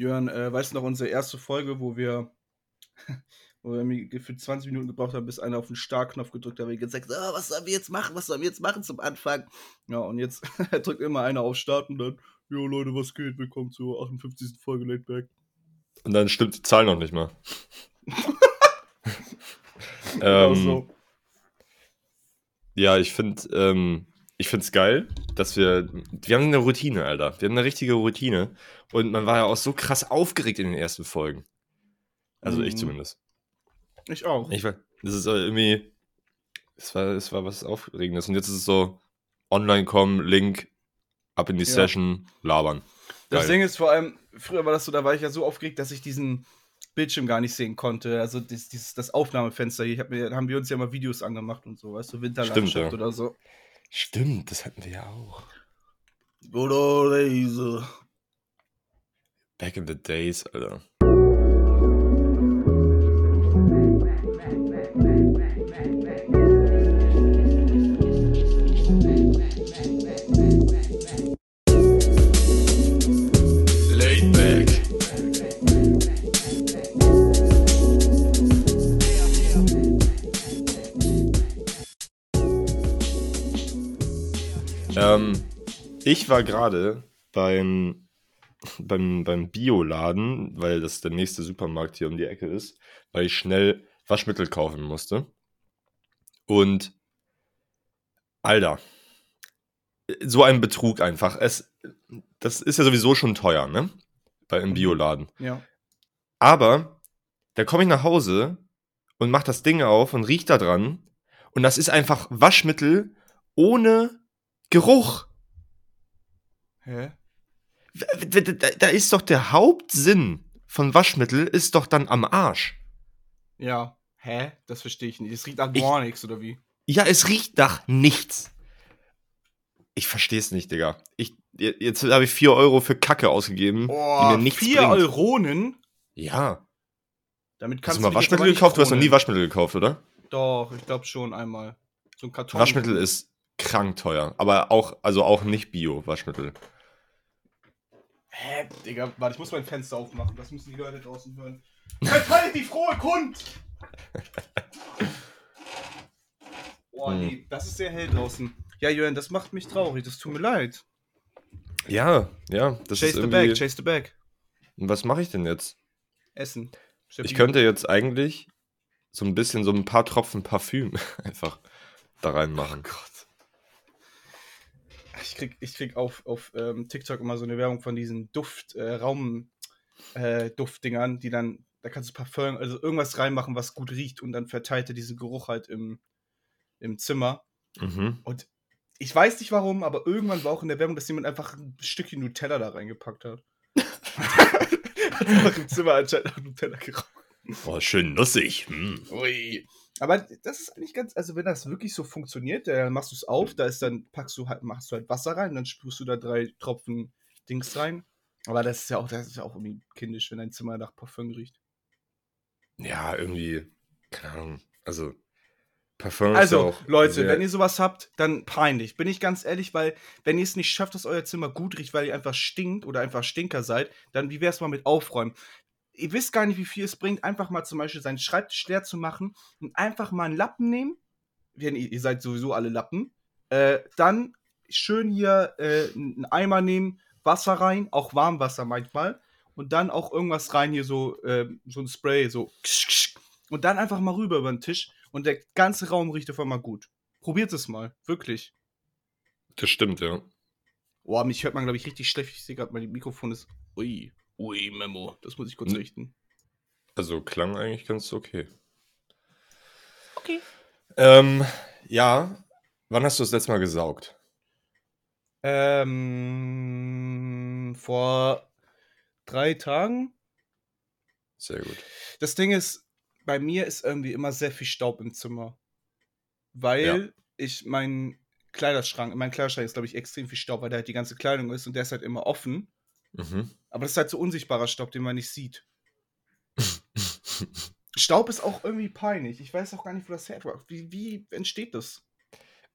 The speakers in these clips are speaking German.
Jörn, äh, weißt du noch unsere erste Folge, wo wir, wo wir für 20 Minuten gebraucht haben, bis einer auf den Startknopf gedrückt hat, und gesagt, oh, was sollen wir jetzt machen, was sollen wir jetzt machen zum Anfang? Ja, und jetzt drückt immer einer auf Start und dann, jo Leute, was geht, willkommen zur 58. Folge Late Back. Und dann stimmt die Zahl noch nicht mal. Genau ähm, so. Ja, ich finde, ähm, ich finde es geil, dass wir, wir haben eine Routine, Alter. Wir haben eine richtige Routine. Und man war ja auch so krass aufgeregt in den ersten Folgen. Also ich Mhm. zumindest. Ich auch. Ich war, das ist irgendwie, es war, es war was Aufregendes. Und jetzt ist es so, online kommen, Link, ab in die Ja. Session, labern. Das. Ding ist vor allem, früher war das so, da war ich ja so aufgeregt, dass ich diesen Bildschirm gar nicht sehen konnte. Also das, dieses, das Aufnahmefenster hier. Ich hab mir, haben wir uns ja mal Videos angemacht und so, weißt du, Winterlandschaft Stimmt, ja. oder so. Stimmt, das hatten wir ja auch. Good old days. Back in the days, Alter. Ich war gerade beim, beim, beim Bioladen, weil das der nächste Supermarkt hier um die Ecke ist, weil ich schnell Waschmittel kaufen musste. Und Alter, so ein Betrug einfach. Es, das ist ja sowieso schon teuer, ne? Bei im Bioladen. Ja. Aber da komme ich nach Hause und mach das Ding auf und riech da dran. Und das ist einfach Waschmittel ohne Geruch. Hä? Da da ist doch der Hauptsinn von Waschmittel ist doch dann am Arsch. Ja. Hä? Das verstehe ich nicht. Es riecht nach gar nichts, oder wie? Ja, es riecht nach nichts. Ich verstehe es nicht, Digga. Ich, jetzt habe ich 4 Euro für Kacke ausgegeben, die mir nichts vier bringt. Euronen? Ja. Damit Hast kannst du mal Waschmittel gekauft? Du hast noch nie. Waschmittel gekauft, oder? Doch, ich glaube schon einmal. So ein Karton. Waschmittel ist krank teuer. Aber auch, also auch nicht Bio-Waschmittel. Hä, Digga, warte, ich muss mein Fenster aufmachen. Das müssen die Leute draußen hören. Verteilt die frohe Kund! Boah, Hm. nee, das ist sehr hell draußen. Ja, Jörn, das macht mich traurig. Das tut mir leid. Ja, ja. Das chase ist the irgendwie, bag, chase the bag. Was mache ich denn jetzt? Essen. Ich Stabil. könnte jetzt eigentlich so ein bisschen so ein paar Tropfen Parfüm einfach da reinmachen. Gott. Ich krieg, ich krieg auf, auf ähm, TikTok immer so eine Werbung von diesen Duft, äh, Raum, äh, Duftdingern, die dann, da kannst du Parfüm, also irgendwas reinmachen, was gut riecht und dann verteilt er diesen Geruch halt im, im Zimmer. Mhm. Und ich weiß nicht warum, aber irgendwann war auch in der Werbung, dass jemand einfach ein Stückchen Nutella da reingepackt hat. hat einfach im Zimmer anscheinend nach Nutella geraucht. Oh, schön nussig. Hm. Ui. Aber das ist eigentlich ganz, also wenn das wirklich so funktioniert, dann machst du es auf, da ist dann, packst du halt, machst du halt Wasser rein, dann sprühst du da drei Tropfen Dings rein. Aber das ist ja auch, das ist ja auch irgendwie kindisch, wenn dein Zimmer nach Parfüm riecht. Ja, irgendwie, keine Ahnung. Also, Parfüm ist Also, Leute, wenn ihr sowas habt, dann peinlich. Bin ich ganz ehrlich, weil, wenn ihr es nicht schafft, dass euer Zimmer gut riecht, weil ihr einfach stinkt oder einfach Stinker seid, dann wie wär's mal mit Aufräumen? Ihr wisst gar nicht, wie viel es bringt, einfach mal zum Beispiel seinen Schreibtisch leer zu machen und einfach mal einen Lappen nehmen. Wenn ihr, ihr seid sowieso alle Lappen. Äh, dann schön hier äh, einen Eimer nehmen, Wasser rein, auch Warmwasser manchmal. Und dann auch irgendwas rein, hier so, äh, so ein Spray, so. Und dann einfach mal rüber über den Tisch und der ganze Raum riecht auf einmal gut. Probiert es mal, wirklich. Das stimmt, ja. Boah, mich hört man, glaube ich, richtig schlecht. Ich sehe gerade, mein Mikrofon ist. Ui, ui, Memo. Das muss ich kurz richten. Also, klang eigentlich ganz okay. Okay. Ähm, ja. Wann hast du das letzte Mal gesaugt? Ähm, vor drei Tagen. Sehr gut. Das Ding ist, bei mir ist irgendwie immer sehr viel Staub im Zimmer. Weil ich meinen Kleiderschrank, in meinem Kleiderschrank ist, glaube ich, extrem viel Staub, weil da halt die ganze Kleidung ist und der ist halt immer offen. Mhm. Aber das ist halt so unsichtbarer Staub, den man nicht sieht. Staub ist auch irgendwie peinlich. Ich weiß auch gar nicht, wo das herkommt. Wie, wie entsteht das?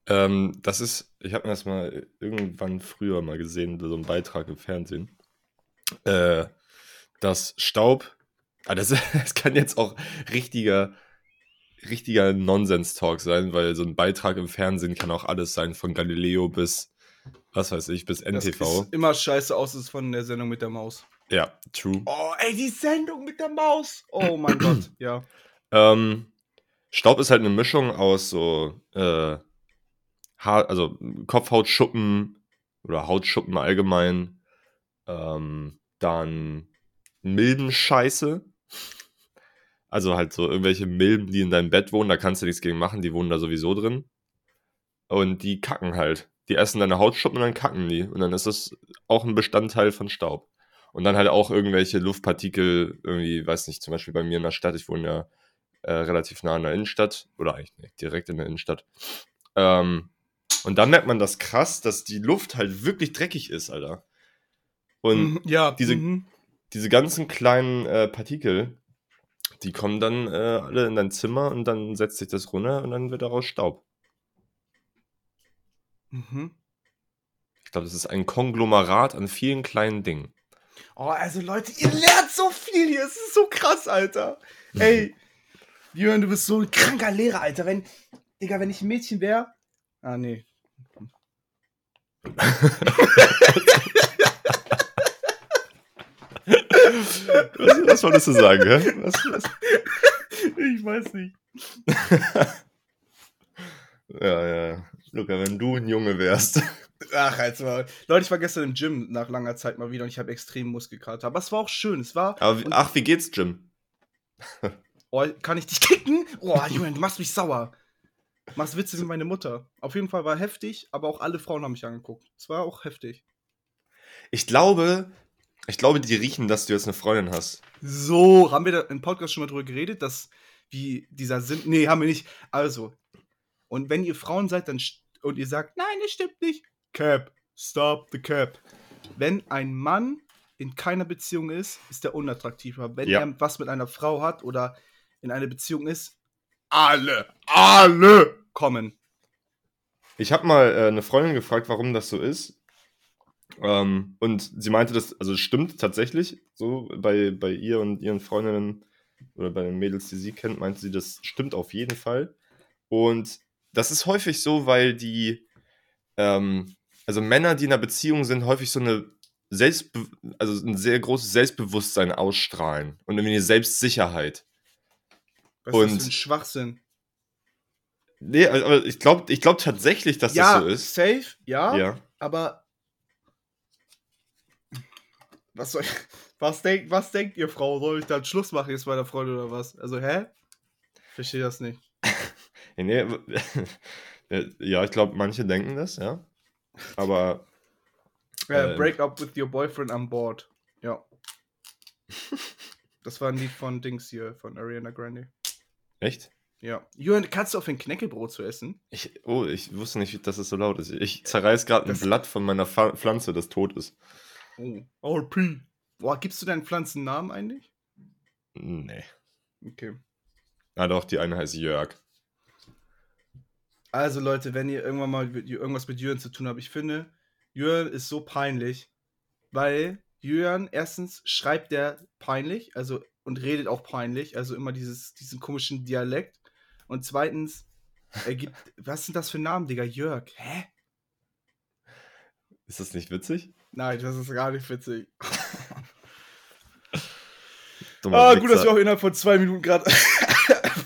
ähm, das ist, ich habe mir das mal irgendwann früher mal gesehen, so einen Beitrag im Fernsehen. Äh, dass Staub, ah, das, das kann jetzt auch richtiger, richtiger Nonsens-Talk sein, weil so ein Beitrag im Fernsehen kann auch alles sein, von Galileo bis, was weiß ich, bis Das NTV. ist immer scheiße aus, ist von der Sendung mit der Maus. Ja, true. Oh, ey, die Sendung mit der Maus. Oh mein Gott, ja. Ähm, Staub ist halt eine Mischung aus so äh, Haar, also Kopfhautschuppen oder Hautschuppen allgemein, ähm, dann Milbenscheiße. Also halt so irgendwelche Milben, die in deinem Bett wohnen, da kannst du nichts gegen machen, die wohnen da sowieso drin. Und die kacken halt. Die essen deine Hautschuppen und dann kacken die. Und dann ist das auch ein Bestandteil von Staub. Und dann halt auch irgendwelche Luftpartikel, irgendwie, weiß nicht, zum Beispiel bei mir in der Stadt, ich wohne ja äh, relativ nah an der Innenstadt, oder eigentlich nicht, direkt in der Innenstadt. Ähm, und dann merkt man das krass, dass die Luft halt wirklich dreckig ist, Alter. Und Mhm, ja, diese- mhm. diese ganzen kleinen äh, Partikel, die kommen dann äh, alle in dein Zimmer und dann setzt sich das runter und dann wird daraus Staub. Mhm. Ich glaube, das ist ein Konglomerat an vielen kleinen Dingen. Oh, also Leute, ihr lernt so viel hier. Es ist so krass, Alter. Ey, Jürgen, du bist so ein kranker Lehrer, Alter. Wenn, Digga, wenn ich ein Mädchen wäre. Ah, nee. Was, was wolltest du sagen, hä? Was, was? Ich weiß nicht. Ja, ja. Luca, wenn du ein Junge wärst. Ach, jetzt mal. Leute, ich war gestern im Gym nach langer Zeit mal wieder und ich habe extrem Muskelkater. Aber es war auch schön. Es war. Aber, ach, wie geht's, Jim? Oh, kann ich dich kicken? Oh, Junge, du machst mich sauer. Machst Witze wie meine Mutter. Auf jeden Fall war heftig, aber auch alle Frauen haben mich angeguckt. Es war auch heftig. Ich glaube, ich glaube, die riechen, dass du jetzt eine Freundin hast. So, haben wir da im Podcast schon mal drüber geredet, dass wie dieser Sinn. Nee, haben wir nicht. Also, und wenn ihr Frauen seid dann und ihr sagt, nein, das stimmt nicht. Cap, stop the cap. Wenn ein Mann in keiner Beziehung ist, ist er unattraktiver. Wenn Ja. er was mit einer Frau hat oder in einer Beziehung ist, alle, alle kommen. Ich habe mal äh, eine Freundin gefragt, warum das so ist. Ähm, und sie meinte, das, also stimmt tatsächlich, so bei, bei ihr und ihren Freundinnen oder bei den Mädels, die sie kennt, meinte sie, das stimmt auf jeden Fall. Und das ist häufig so, weil die, ähm, also Männer, die in einer Beziehung sind, häufig so eine Selbstbe also ein sehr großes Selbstbewusstsein ausstrahlen und irgendwie eine Selbstsicherheit. Was ist das Und- ein Schwachsinn? Nee, aber ich glaube ich glaub tatsächlich, dass ja, das so ist. safe, ja, Ja. aber was soll ich, was denkt, was denkt ihr, Frau? Soll ich dann Schluss machen jetzt bei der Freundin oder was? Also, hä? Verstehe das nicht. Ja, nee, aber- ja, ich glaube, manche denken das, ja. Aber Äh, break up with your boyfriend on board. Ja. Das war ein Lied von Dings hier, von Ariana Grande. echt? Ja. Jürgen, kannst du auf ein Knäckebrot zu essen? Ich, oh, ich wusste nicht, dass es so laut ist. Ich zerreiß gerade ein Blatt von meiner Pfa- Pflanze, das tot ist. Oh. RP. Boah, gibst du deinen Pflanzen einen Namen eigentlich? Nee. Okay. Ah, doch, die eine heißt Jörg. Also Leute, wenn ihr irgendwann mal mit, irgendwas mit Jürgen zu tun habt, ich finde, Jürgen ist so peinlich, weil Jürgen erstens schreibt der peinlich, also und redet auch peinlich, also immer dieses, diesen komischen Dialekt. Und zweitens, er gibt, was sind das für Namen, Digga? Jörg, hä? Ist das nicht witzig? Nein, das ist gar nicht witzig. Ah, gut, dass wir auch innerhalb von zwei Minuten gerade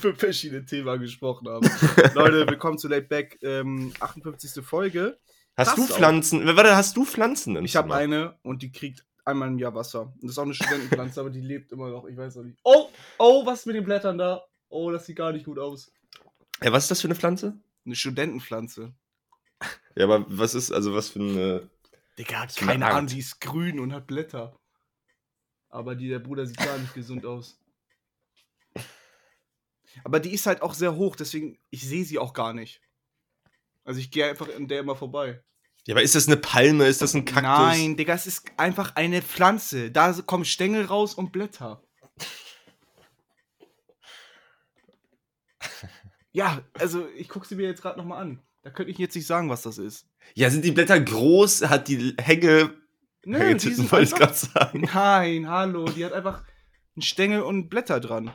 für verschiedene Themen angesprochen haben. Leute, willkommen zu Late Back, ähm, 58. Folge. Hast du Passt auch. Pflanzen? Warte, hast du Pflanzen im Ich habe eine und die kriegt einmal im Jahr Wasser. Und das ist auch eine Studentenpflanze, aber die lebt immer noch. Ich weiß auch nicht. Oh, oh, was ist mit den Blättern da? Oh, das sieht gar nicht gut aus. Ja, was ist das für eine Pflanze? Eine Studentenpflanze. Ja, aber was ist, also was für eine. Digga, eine keine? Ahnung, die ist grün und hat Blätter. Aber die, der Bruder sieht gar nicht gesund aus. Aber die ist halt auch sehr hoch, deswegen, ich sehe sie auch gar nicht. Also ich gehe einfach an der immer vorbei. Ja, aber ist das eine Palme? Ist das ein Kaktus? Nein, Digga, es ist einfach eine Pflanze. Da kommen Stängel raus und Blätter. Ja, also ich gucke sie mir jetzt gerade nochmal an. Da könnte ich jetzt nicht sagen, was das ist. Ja, sind die Blätter groß? Hat die Hänge Nö, Hängetitten die sind wollte ich gerade sagen. Nein, hallo, die hat einfach einen Stängel und Blätter dran.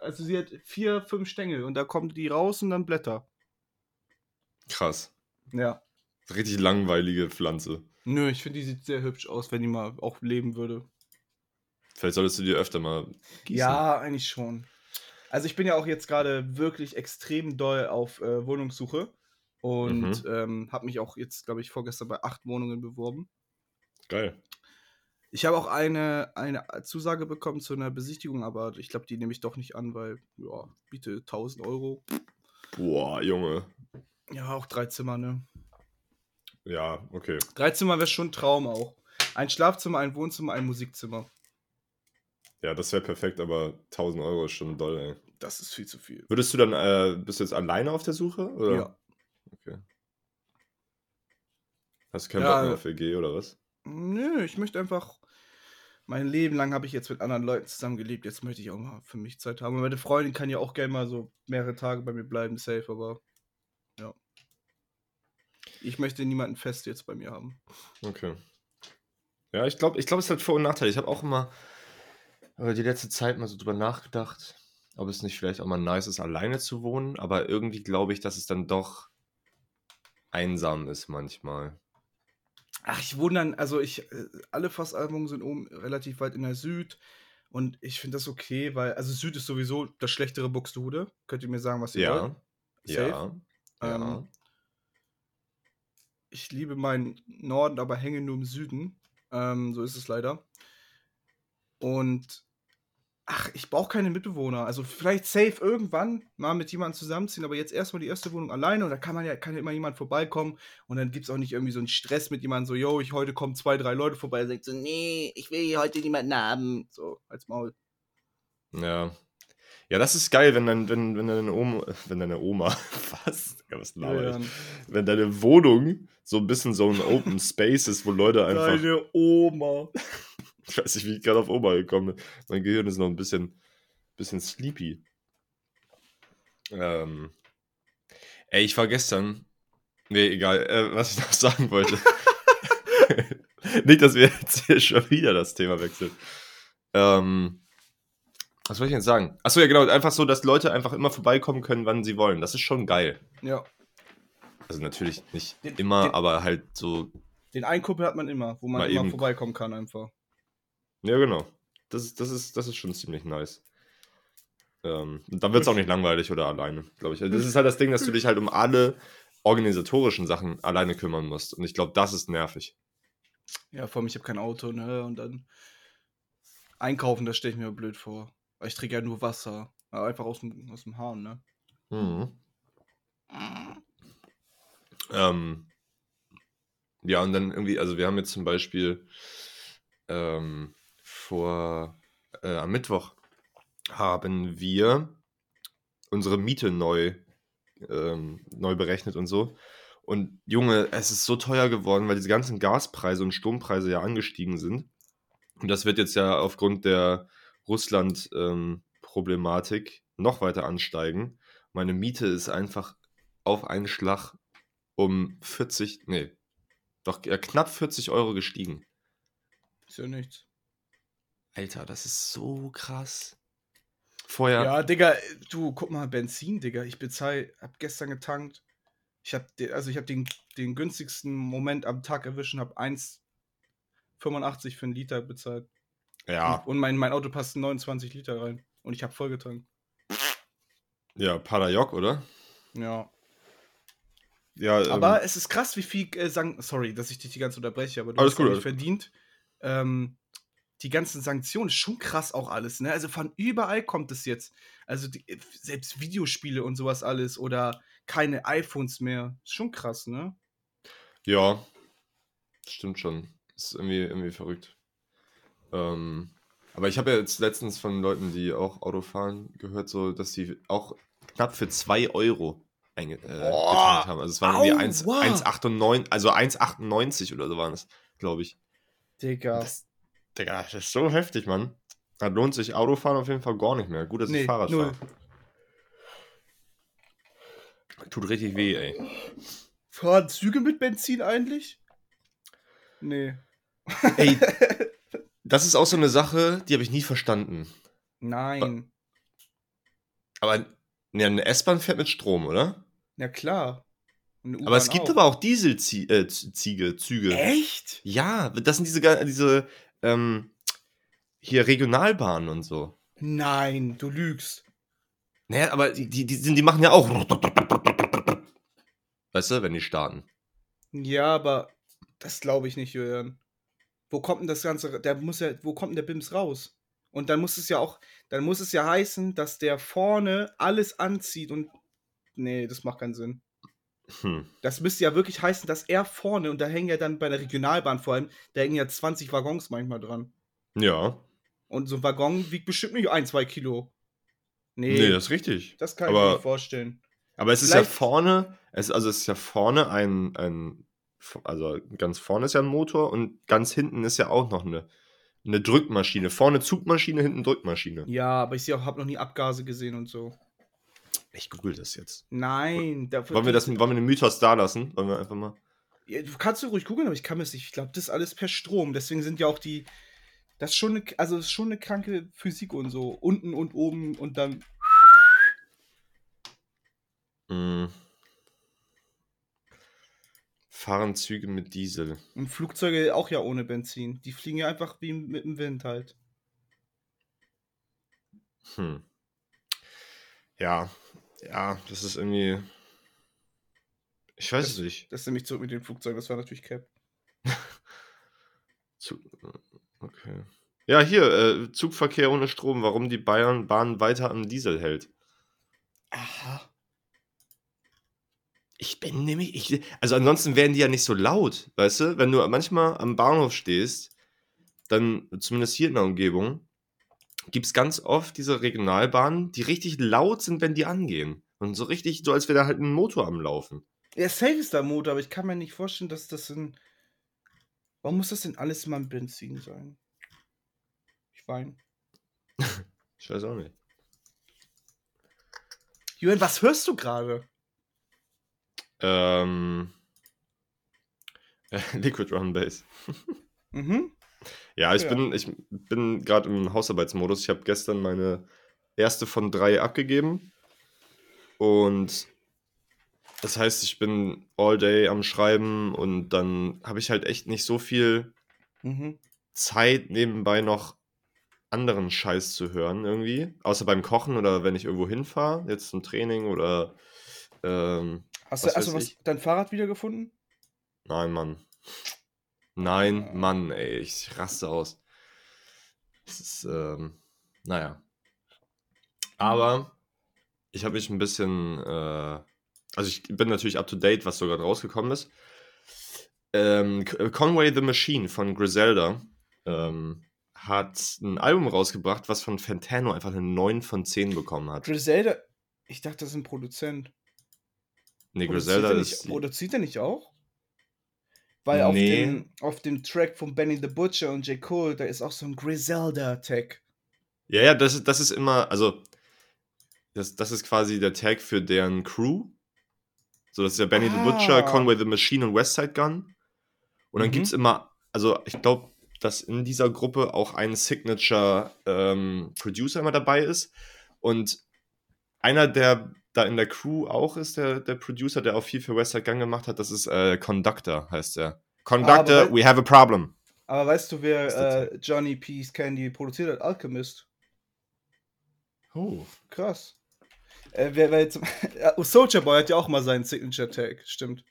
Also sie hat vier, fünf Stängel und da kommen die raus und dann Blätter. Krass. Ja. Richtig langweilige Pflanze. Nö, ich finde, die sieht sehr hübsch aus, wenn die mal auch leben würde. Vielleicht solltest du dir öfter mal gießen. Ja, eigentlich schon. Also ich bin ja auch jetzt gerade wirklich extrem doll auf äh, Wohnungssuche und Mhm. ähm, habe mich auch jetzt, glaube ich, vorgestern bei acht Wohnungen beworben. Geil. Ich habe auch eine, eine Zusage bekommen zu einer Besichtigung, aber ich glaube, die nehme ich doch nicht an, weil, ja, biete 1000 Euro. Boah, Junge. Ja, auch drei Zimmer, ne? Ja, okay. Drei Zimmer wäre schon ein Traum auch. Ein Schlafzimmer, ein Wohnzimmer, ein Musikzimmer. Ja, das wäre perfekt, aber 1000 Euro ist schon doll, ey. Das ist viel zu viel. Würdest du dann, äh, bist du jetzt alleine auf der Suche? Oder? Ja. Okay. Hast du keinen Ja, Bock mehr auf WG oder was? Nö, ich möchte einfach. Mein Leben lang habe ich jetzt mit anderen Leuten zusammengelebt. Jetzt möchte ich auch mal für mich Zeit haben. Und meine Freundin kann ja auch gerne mal so mehrere Tage bei mir bleiben, safe, aber ja. Ich möchte niemanden fest jetzt bei mir haben. Okay. Ja, ich glaube, ich glaub, es hat Vor- und Nachteile. Ich habe auch immer äh, die letzte Zeit mal so drüber nachgedacht, ob es nicht vielleicht auch mal nice ist, alleine zu wohnen. Aber irgendwie glaube ich, dass es dann doch einsam ist manchmal. Ach, ich dann, also ich, äh, alle Fassalbungen sind oben relativ weit in der Süd. Und ich finde das okay, weil, also Süd ist sowieso das schlechtere Buxtehude. Könnt ihr mir sagen, was ihr wollt? Ja. Safe. Ja. Ja. Ähm, ich liebe meinen Norden, aber hänge nur im Süden. Ähm, so ist es leider. Und ach, ich brauche keine Mitbewohner. Also vielleicht safe irgendwann mal mit jemandem zusammenziehen, aber jetzt erstmal die erste Wohnung alleine und da kann man ja, kann ja immer jemand vorbeikommen und dann gibt es auch nicht irgendwie so einen Stress mit jemandem, so, yo, ich heute kommen zwei, drei Leute vorbei und sagt so, nee, ich will hier heute niemanden haben. So, als Maul. Ja. Ja, das ist geil, wenn dann, wenn, wenn deine Oma, wenn deine Oma, was? Ja, was ich? Wenn deine Wohnung so ein bisschen so ein Open Space ist, wo Leute einfach, Deine Oma. Ich weiß nicht, wie ich gerade auf Oma gekommen bin. Mein Gehirn ist noch ein bisschen, bisschen sleepy. Ähm, ey, ich war gestern, nee, egal, äh, was ich noch sagen wollte. nicht, dass wir jetzt hier schon wieder das Thema wechseln. Ähm, was soll ich denn sagen? Achso, ja, genau. Einfach so, dass Leute einfach immer vorbeikommen können, wann sie wollen. Das ist schon geil. Ja. Also natürlich nicht Den- immer, den- aber halt so. Den einen Kumpel hat man immer, wo man immer eben- vorbeikommen kann einfach. Ja, genau. Das ist, das ist, das ist schon ziemlich nice. Ähm, dann wird es auch nicht langweilig oder alleine, glaube ich. Also das ist halt das Ding, dass du dich halt um alle organisatorischen Sachen alleine kümmern musst. Und ich glaube, das ist nervig. Ja, vor allem, ich habe kein Auto, ne? Und dann einkaufen, das stelle ich mir blöd vor. Weil ich trinke ja nur Wasser. Aber einfach aus dem, aus dem Hahn, ne? Mhm. Ähm, ja, und dann irgendwie, also wir haben jetzt zum Beispiel ähm, vor äh, am Mittwoch haben wir unsere Miete neu, ähm, neu berechnet und so. Und Junge, es ist so teuer geworden, weil diese ganzen Gaspreise und Strompreise ja angestiegen sind. Und das wird jetzt ja aufgrund der Russland-Problematik noch weiter ansteigen. Meine Miete ist einfach auf einen Schlag um 40, nee, doch ja, knapp 40 Euro gestiegen. Ist ja nichts. Alter, das ist so krass. Vorher, Ja, Digga, du, guck mal, Benzin, Digga. Ich bezahle, hab gestern getankt. Ich hab, de- also ich hab den, den günstigsten Moment am Tag erwischt und hab 1,85 für einen Liter bezahlt. ja, Und mein, mein Auto passt 29 Liter rein. Und ich hab voll getankt. ja, Padajok, oder? Ja. Ja, Aber ähm, es ist krass, wie viel äh, Sank sorry, dass ich dich die ganze Zeit unterbreche, aber du Alles hast gut, verdient. Ähm, die ganzen Sanktionen, schon krass auch alles, ne? Also von überall kommt es jetzt. Also die, selbst Videospiele und sowas alles oder keine iPhones mehr. Ist schon krass, ne? ja, stimmt schon. Ist irgendwie, irgendwie verrückt. Ähm, aber ich habe ja jetzt letztens von Leuten, die auch Auto fahren, gehört, so, dass sie auch knapp für 2 Euro einge äh, getankt haben. Also es waren irgendwie 1 aua. 1,98, also 1,98 oder so waren es, glaube ich. Digga. Das, Digga, das ist so heftig, Mann. Da lohnt sich Autofahren auf jeden Fall gar nicht mehr. Gut, dass ich Nee, Fahrrad null. fahre. Tut richtig weh, ey. Fahren Züge mit Benzin eigentlich? Nee. Ey, das ist auch so eine Sache, die habe ich nie verstanden. Nein. Aber ja, eine S-Bahn fährt mit Strom, oder? Ja, klar. Aber es gibt auch. aber auch Dieselziege, äh, Züge. Echt? Ja, das sind diese, diese ähm, hier Regionalbahnen und so. Nein, du lügst. Naja, aber die, die, die, sind- die machen ja auch. Weißt du, wenn die starten. Ja, aber das glaube ich nicht, Julian. Wo kommt denn das Ganze? Der muss ja, wo kommt denn der Bims raus? Und dann muss es ja auch, dann muss es ja heißen, dass der vorne alles anzieht und. Nee, das macht keinen Sinn. Hm. Das müsste ja wirklich heißen, dass er vorne, und da hängen ja dann bei der Regionalbahn vor allem, da hängen ja 20 Waggons manchmal dran. Ja. Und so ein Waggon wiegt bestimmt nicht ein, zwei Kilo. Nee, Nee, das ist richtig. das kann ich mir aber- nicht vorstellen. Aber es ist ja Vielleicht- vorne, es, also es ist ja vorne ein, ein, also ganz vorne ist ja ein Motor und ganz hinten ist ja auch noch eine, eine Drückmaschine. Vorne Zugmaschine, hinten Drückmaschine. Ja, aber ich habe noch nie Abgase gesehen und so. Ich google das jetzt. Nein, dafür. Wollen wir, das, wollen wir den Mythos da lassen? Wollen wir einfach mal. Ja, du kannst du ruhig googeln, aber ich kann es nicht. Ich glaube, das ist alles per Strom. Deswegen sind ja auch die. Das ist schon eine, also das ist schon eine kranke Physik und so. Unten und oben und dann. Mh, fahren Züge mit Diesel. Und Flugzeuge auch ja ohne Benzin. Die fliegen ja einfach wie mit dem Wind halt. Hm. Ja, ja, das ist irgendwie. Ich weiß es nicht. Das ist nämlich zurück mit den Flugzeugen. Das war natürlich Cap. Okay. Ja, hier, äh, Zugverkehr ohne Strom, warum die Bayern Bahn weiter am Diesel hält. Aha. Ich bin nämlich, ich, also ansonsten wären die ja nicht so laut, weißt du? Wenn du manchmal am Bahnhof stehst, dann, zumindest hier in der Umgebung, gibt es ganz oft diese Regionalbahnen, die richtig laut sind, wenn die angehen. Und so richtig, so als wäre da halt ein Motor am Laufen. Ja, safe ist der Motor, aber ich kann mir nicht vorstellen, dass das ein. Warum muss das denn alles immer ein Benzin sein? Ich weine. Ich weiß auch nicht. Julian, was hörst du gerade? Ähm, Liquid Run Bass. Mhm. Ja, ich Ja. bin, ich bin gerade im Hausarbeitsmodus. Ich habe gestern meine erste von drei abgegeben. Und das heißt, ich bin all day am Schreiben und dann habe ich halt echt nicht so viel Mhm. Zeit, nebenbei noch anderen Scheiß zu hören irgendwie. Außer beim Kochen oder wenn ich irgendwo hinfahre, jetzt zum Training oder ähm, Hast Was du also weiß was, ich? dein Fahrrad wiedergefunden? Nein, Mann. Nein. Mann, ey, ich raste aus. Das ist, ähm, naja. Aber ich habe mich ein bisschen, äh, also ich bin natürlich up to date, was so gerade rausgekommen ist. Ähm, Conway the Machine von Griselda ähm, hat ein Album rausgebracht, was von Fantano einfach eine 9 von 10 bekommen hat. Griselda. Ich dachte, das ist ein Produzent. Nee, Griselda er nicht, ist. Produziert er nicht auch? Weil auf, Nee. dem, auf dem Track von Benny the Butcher und J. Cole, da ist auch so ein Griselda-Tag. Ja, ja, das, ist- das ist immer, also, das, das ist quasi der Tag für deren Crew. So, das ist ja Benny the Butcher, Ah. Conway the Machine und Westside Gun. Und dann Mhm. gibt's immer, also ich glaube, dass in dieser Gruppe auch ein Signature ähm, Producer immer dabei ist. Und einer, der da in der Crew auch ist, der, der Producer, der auch viel für Westside Gun gemacht hat, das ist äh, Conductor, heißt er. Conductor, aber- we have a problem. Aber weißt du, wer äh, Johnny P's Candy produziert hat? Alchemist. Oh. Krass. Äh, wer, wer jetzt, Soulja Boy hat ja auch mal seinen Signature-Tag, stimmt.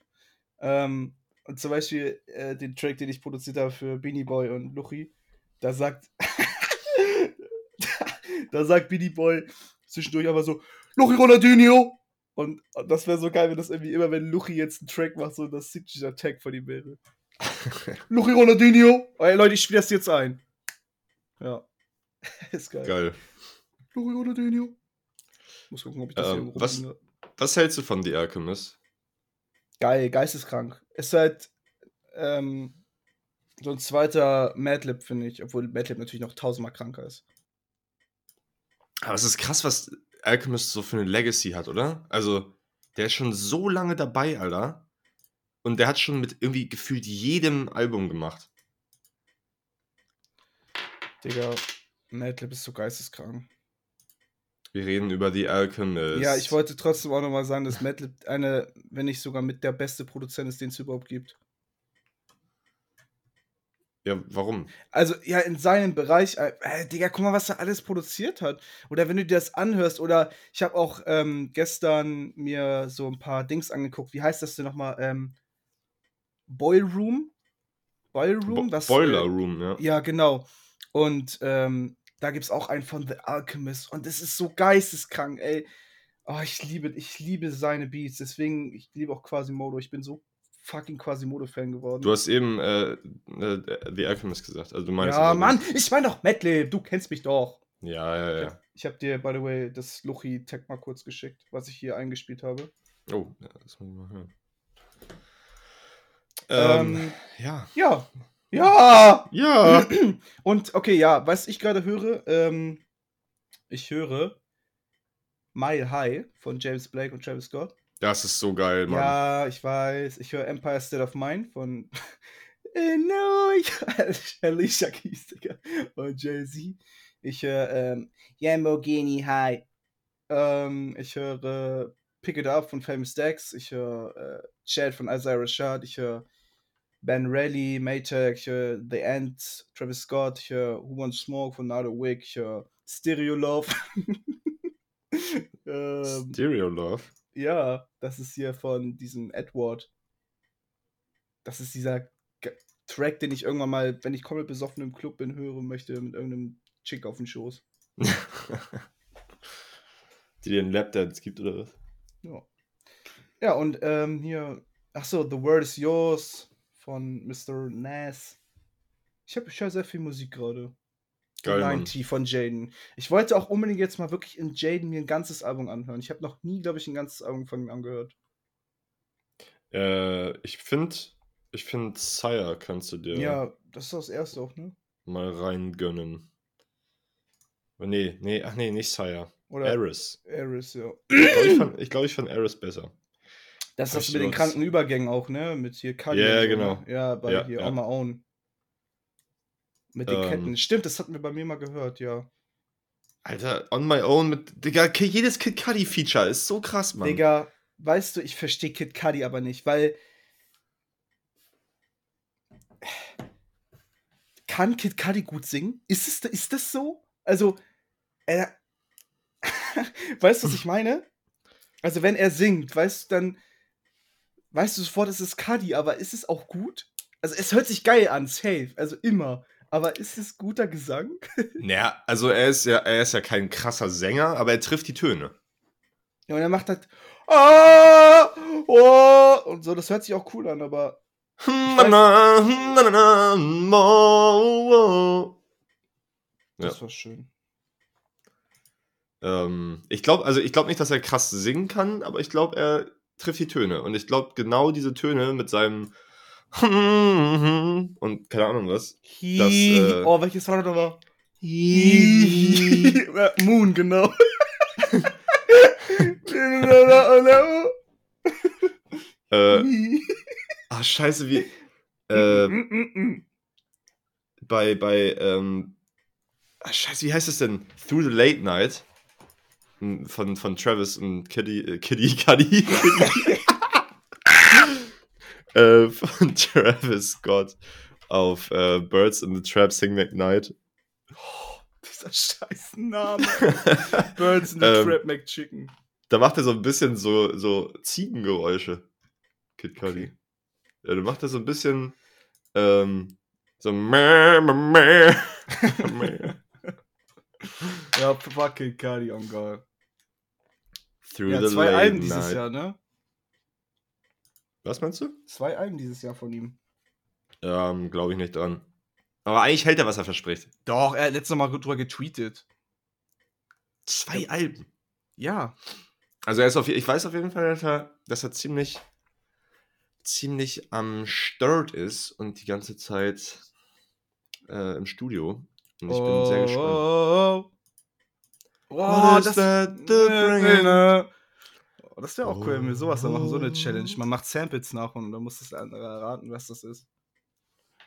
Ähm, und zum Beispiel äh, den Track, den ich produziert habe für Beanie Boy und Luchi, da sagt, da sagt Beanie Boy zwischendurch aber so, Luchi Ronaldinho! Und, das wäre so geil, wenn das irgendwie immer, wenn Luchi jetzt einen Track macht, so das Signature-Tag von ihm wäre. Luchi Ronaldinho! Oh, ey, Leute, ich spiele das jetzt ein. Ja. Ist geil. Geil. Luchi Ronaldinho. Muss gucken, ob ich das Ähm, hier was-. Was hältst du von The Alchemist? Geil, geisteskrank. Ist halt ähm, so ein zweiter Madlib, finde ich, obwohl Madlib natürlich noch tausendmal kranker ist. Aber es ist krass, was Alchemist so für eine Legacy hat, oder? Also, der ist schon so lange dabei, Alter. Und der hat schon mit irgendwie gefühlt jedem Album gemacht. Digga, Madlib ist so geisteskrank. Wir reden über The Alchemist. Ja, ich wollte trotzdem auch nochmal sagen, dass Madlib eine, wenn nicht sogar mit der beste Produzent ist, den es überhaupt gibt. Ja, warum? Also, ja, in seinem Bereich, äh, äh, Digga, guck mal, was er alles produziert hat. Oder wenn du dir das anhörst, oder ich habe auch ähm, gestern mir so ein paar Dings angeguckt. Wie heißt das denn nochmal? Ähm, Boil Room? Boil Room? Bo was, Boiler äh, Room, ja. Ja, genau. Und ähm, da gibt es auch einen von The Alchemist. Und das ist so geisteskrank, ey. Oh, ich liebe, ich liebe seine Beats. Deswegen, ich liebe auch Quasimodo. Ich bin so fucking Quasimodo-Fan geworden. Du hast eben äh, äh, The Alchemist gesagt. Also du meinst ja, Mann, ich meine doch Madlib. Du kennst mich doch. Ja, ja, ja. Ich habe dir, by the way, das Luchi-Tag mal kurz geschickt, was ich hier eingespielt habe. Oh, ja, das muss ich mal hören. Ähm, Ähm, ja. ja. Ja! Ja. Und okay, ja, was ich gerade höre, ähm, ich höre Mile High von James Blake und Travis Scott. Das ist so geil, Mann. Ja, ich weiß. Ich höre Empire State of Mind von No, Alicia Keys, Digga. Und Jay-Z. Ich höre ähm, Lamborghini High. Ähm, ich höre Pick It Up von Famous Dex. Ich höre äh, Chad von Isaiah Rashad. Ich höre Ben Rally, Maytag. Ich höre The End, Travis Scott. Ich höre Who Wants Smoke von Nado Wick. Ich höre Stereo Love. ähm, Stereo Love. Ja, das ist hier von diesem Edward. Das ist dieser Ge- Track, den ich irgendwann mal, wenn ich komplett besoffen im Club bin, hören möchte, mit irgendeinem Chick auf dem Schoß. Die dir einen Lapdance gibt, oder was? Ja. Ja, und ähm, hier, ach so, The Word is Yours von Mr. Nas. Ich habe ich höre sehr viel Musik gerade. Geil, Mann. 90 von Jaden. Ich wollte auch unbedingt jetzt mal wirklich in Jaden mir ein ganzes Album anhören. Ich habe noch nie, glaube ich, ein ganzes Album von ihm angehört. Äh, ich finde, ich finde, Sire kannst du dir Ja, das ist das erste auch, ne? mal reingönnen. Oh, nee, nee, ach nee, nicht Sire. Oder Eris. Eris, ja. Ich glaube, ich fand, ich, glaub, ich fand Eris besser. Das ist das Richtig mit den kranken Übergängen auch, ne? Mit hier Kali so, genau. Ne? Ja, bei Ja, hier ja. On My Own. Mit den Ähm. Ketten. Stimmt, das hatten wir bei mir mal gehört, ja. Alter, on my own mit. Digga, jedes Kid Cudi Feature ist so krass, Mann. Digga, weißt du, ich verstehe Kid Cudi aber nicht, weil. Kann Kid Cudi gut singen? Ist, es, ist das so? Also, er. weißt du, was ich meine? Also, wenn er singt, weißt du, dann. Weißt du sofort, es ist Cudi, aber ist es auch gut? Also, es hört sich geil an, safe. Also, immer. Aber ist es guter Gesang? Naja, also er ist ja, er ist ja kein krasser Sänger, aber er trifft die Töne. Ja, und er macht halt. Ah, oh, und so, das hört sich auch cool an, aber. Na, na, na, na, na, mo, wo. Das war schön. Ähm, ich glaube, also ich glaube nicht, dass er krass singen kann, aber ich glaube, er trifft die Töne. Und ich glaube, genau diese Töne mit seinem und keine Ahnung was. Das, äh, oh, welches war das nochmal? Moon, genau. Äh, ah, scheiße, wie. Äh, bei, bei, ähm, ah, scheiße, wie heißt es denn? Through the Late Night Hm, von, von Travis und Kitty, äh, Kitty, Cuddy. äh, von Travis Scott auf äh, Birds in the Trap Sing McKnight. Dieser scheiß Name. Birds in the Ähm, Trap McChicken. Da macht er so ein bisschen so, so Ziegengeräusche. Kid Cudi. Okay. Ja, du macht er so ein bisschen ähm, so mäh, mäh. Mäh. Ja, fucking Cardi on God. Through Ja, the zwei Alben dieses. Jahr, ne? Was meinst du? Zwei Alben dieses Jahr von ihm. Ähm, glaube ich nicht dran. Aber eigentlich hält er, was er verspricht. Doch, er hat letztes Mal drüber getweetet. Zwei Alben. Ja. Also er ist auf, ich weiß auf jeden Fall, dass er, dass er ziemlich, ziemlich am Start ist und die ganze Zeit äh, im Studio. Und ich bin sehr gespannt. Oh, oh, oh. What oh is das, that the? Oh, das wäre auch cool, wenn wir sowas dann machen, so eine Oh. Challenge. Man macht Samples nach und dann muss das andere erraten, was das ist.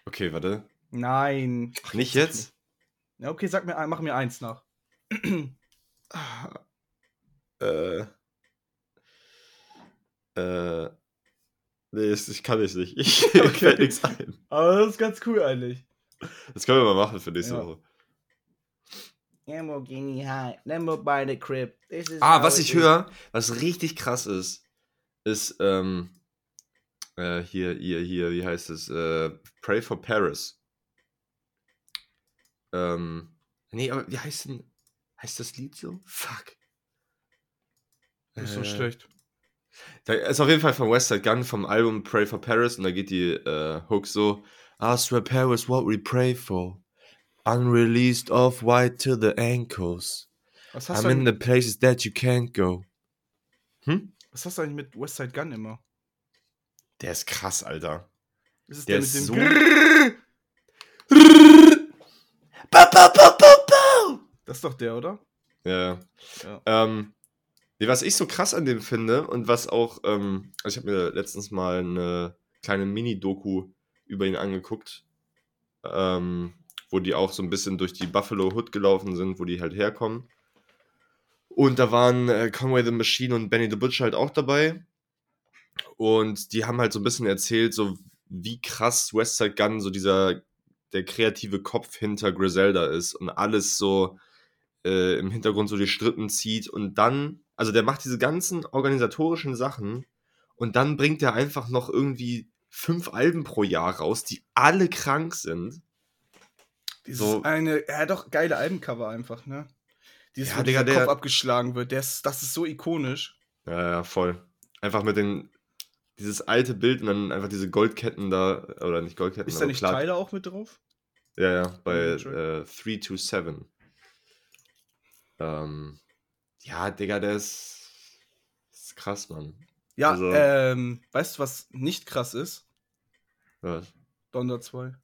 Okay, warte. Nein. Nicht jetzt? Ja, okay, sag mir, ein- mach mir eins nach. Äh. Äh. Nee, ich kann ich nicht. Ich okay. fällt nichts ein. Aber das ist ganz cool eigentlich. Das können wir mal machen für nächste Ja. Woche. Lamborghini High, Lambo by the crib. This is Ah, was ich höre, was richtig krass ist, ist, ähm, äh, hier, hier, hier, wie heißt es? Äh, Pray for Paris. Ähm, nee, aber wie heißt denn, heißt das Lied so? Fuck. Ist so Äh, schlecht. Da ist auf jeden Fall von West Side Gun vom Album Pray for Paris und da geht die äh, Hook so: I swear Paris, what we pray for. Unreleased off white to the ankles. Was hast, du I'm in eigentlich, the places that you can't go. Hm? was hast du eigentlich mit Westside Gun immer? Der ist krass, Alter. Ist es Der der, ist mit dem so-? Ba, ba, ba, ba, ba. Das ist doch der, oder? Ja. Ja. Ähm, nee, was ich so krass an dem finde und was auch, ähm, also ich habe mir letztens mal eine kleine Mini-Doku über ihn angeguckt, ähm, wo die auch so ein bisschen durch die Buffalo Hood gelaufen sind, wo die halt herkommen. Und da waren äh, Conway the Machine und Benny the Butcher halt auch dabei. Und die haben halt so ein bisschen erzählt, so wie krass Westside Gun so dieser, der kreative Kopf hinter Griselda ist und alles so äh, im Hintergrund so die Strippen zieht und dann, also der macht diese ganzen organisatorischen Sachen und dann bringt er einfach noch irgendwie fünf Alben pro Jahr raus, die alle krank sind. Dieses So- eine, hat doch geile Albencover einfach, ne? Dieses, Ja, wo Digga, der- Kopf abgeschlagen wird, ist, das ist so ikonisch. Ja, ja, voll. Einfach mit den, dieses alte Bild und dann einfach diese Goldketten da, oder nicht Goldketten, Ist da nicht Tyler auch mit drauf? Ja, ja, bei sure. äh, 327. Ähm, ja, Digga, der ist, ist krass, Mann. Ja, Also- ähm, weißt du, was nicht krass ist? Was? Donder 2.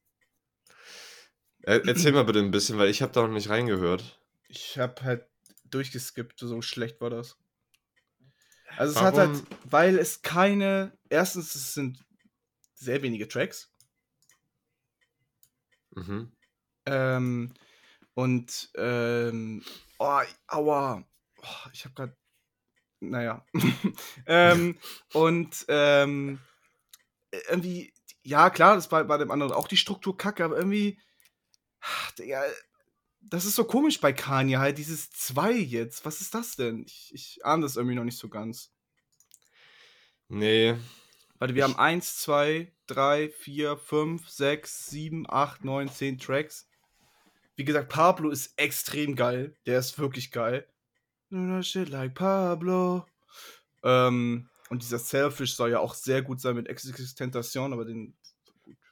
Er, erzähl mal bitte ein bisschen, weil ich habe da noch nicht reingehört. Ich hab halt durchgeskippt, so schlecht war das. Also es hat Warum? halt, weil es keine, erstens, es sind sehr wenige Tracks. Mhm. Ähm, und, ähm, oh, aua. Oh, ich hab grad, naja. ähm, und, ähm, irgendwie, ja, klar, das war bei dem anderen auch die Struktur kacke, aber irgendwie, ach, Digga, das ist so komisch bei Kanye halt, dieses 2 jetzt. Was ist das denn? Ich, ich ahne das irgendwie noch nicht so ganz. Nee, Warte, wir Ich- haben 1, 2, 3, 4, 5, 6, 7, 8, 9, 10 Tracks. Wie gesagt, Pablo ist extrem geil. Der ist wirklich geil. No shit like Pablo. Ähm, und dieser Selfish soll ja auch sehr gut sein mit Existentation, aber den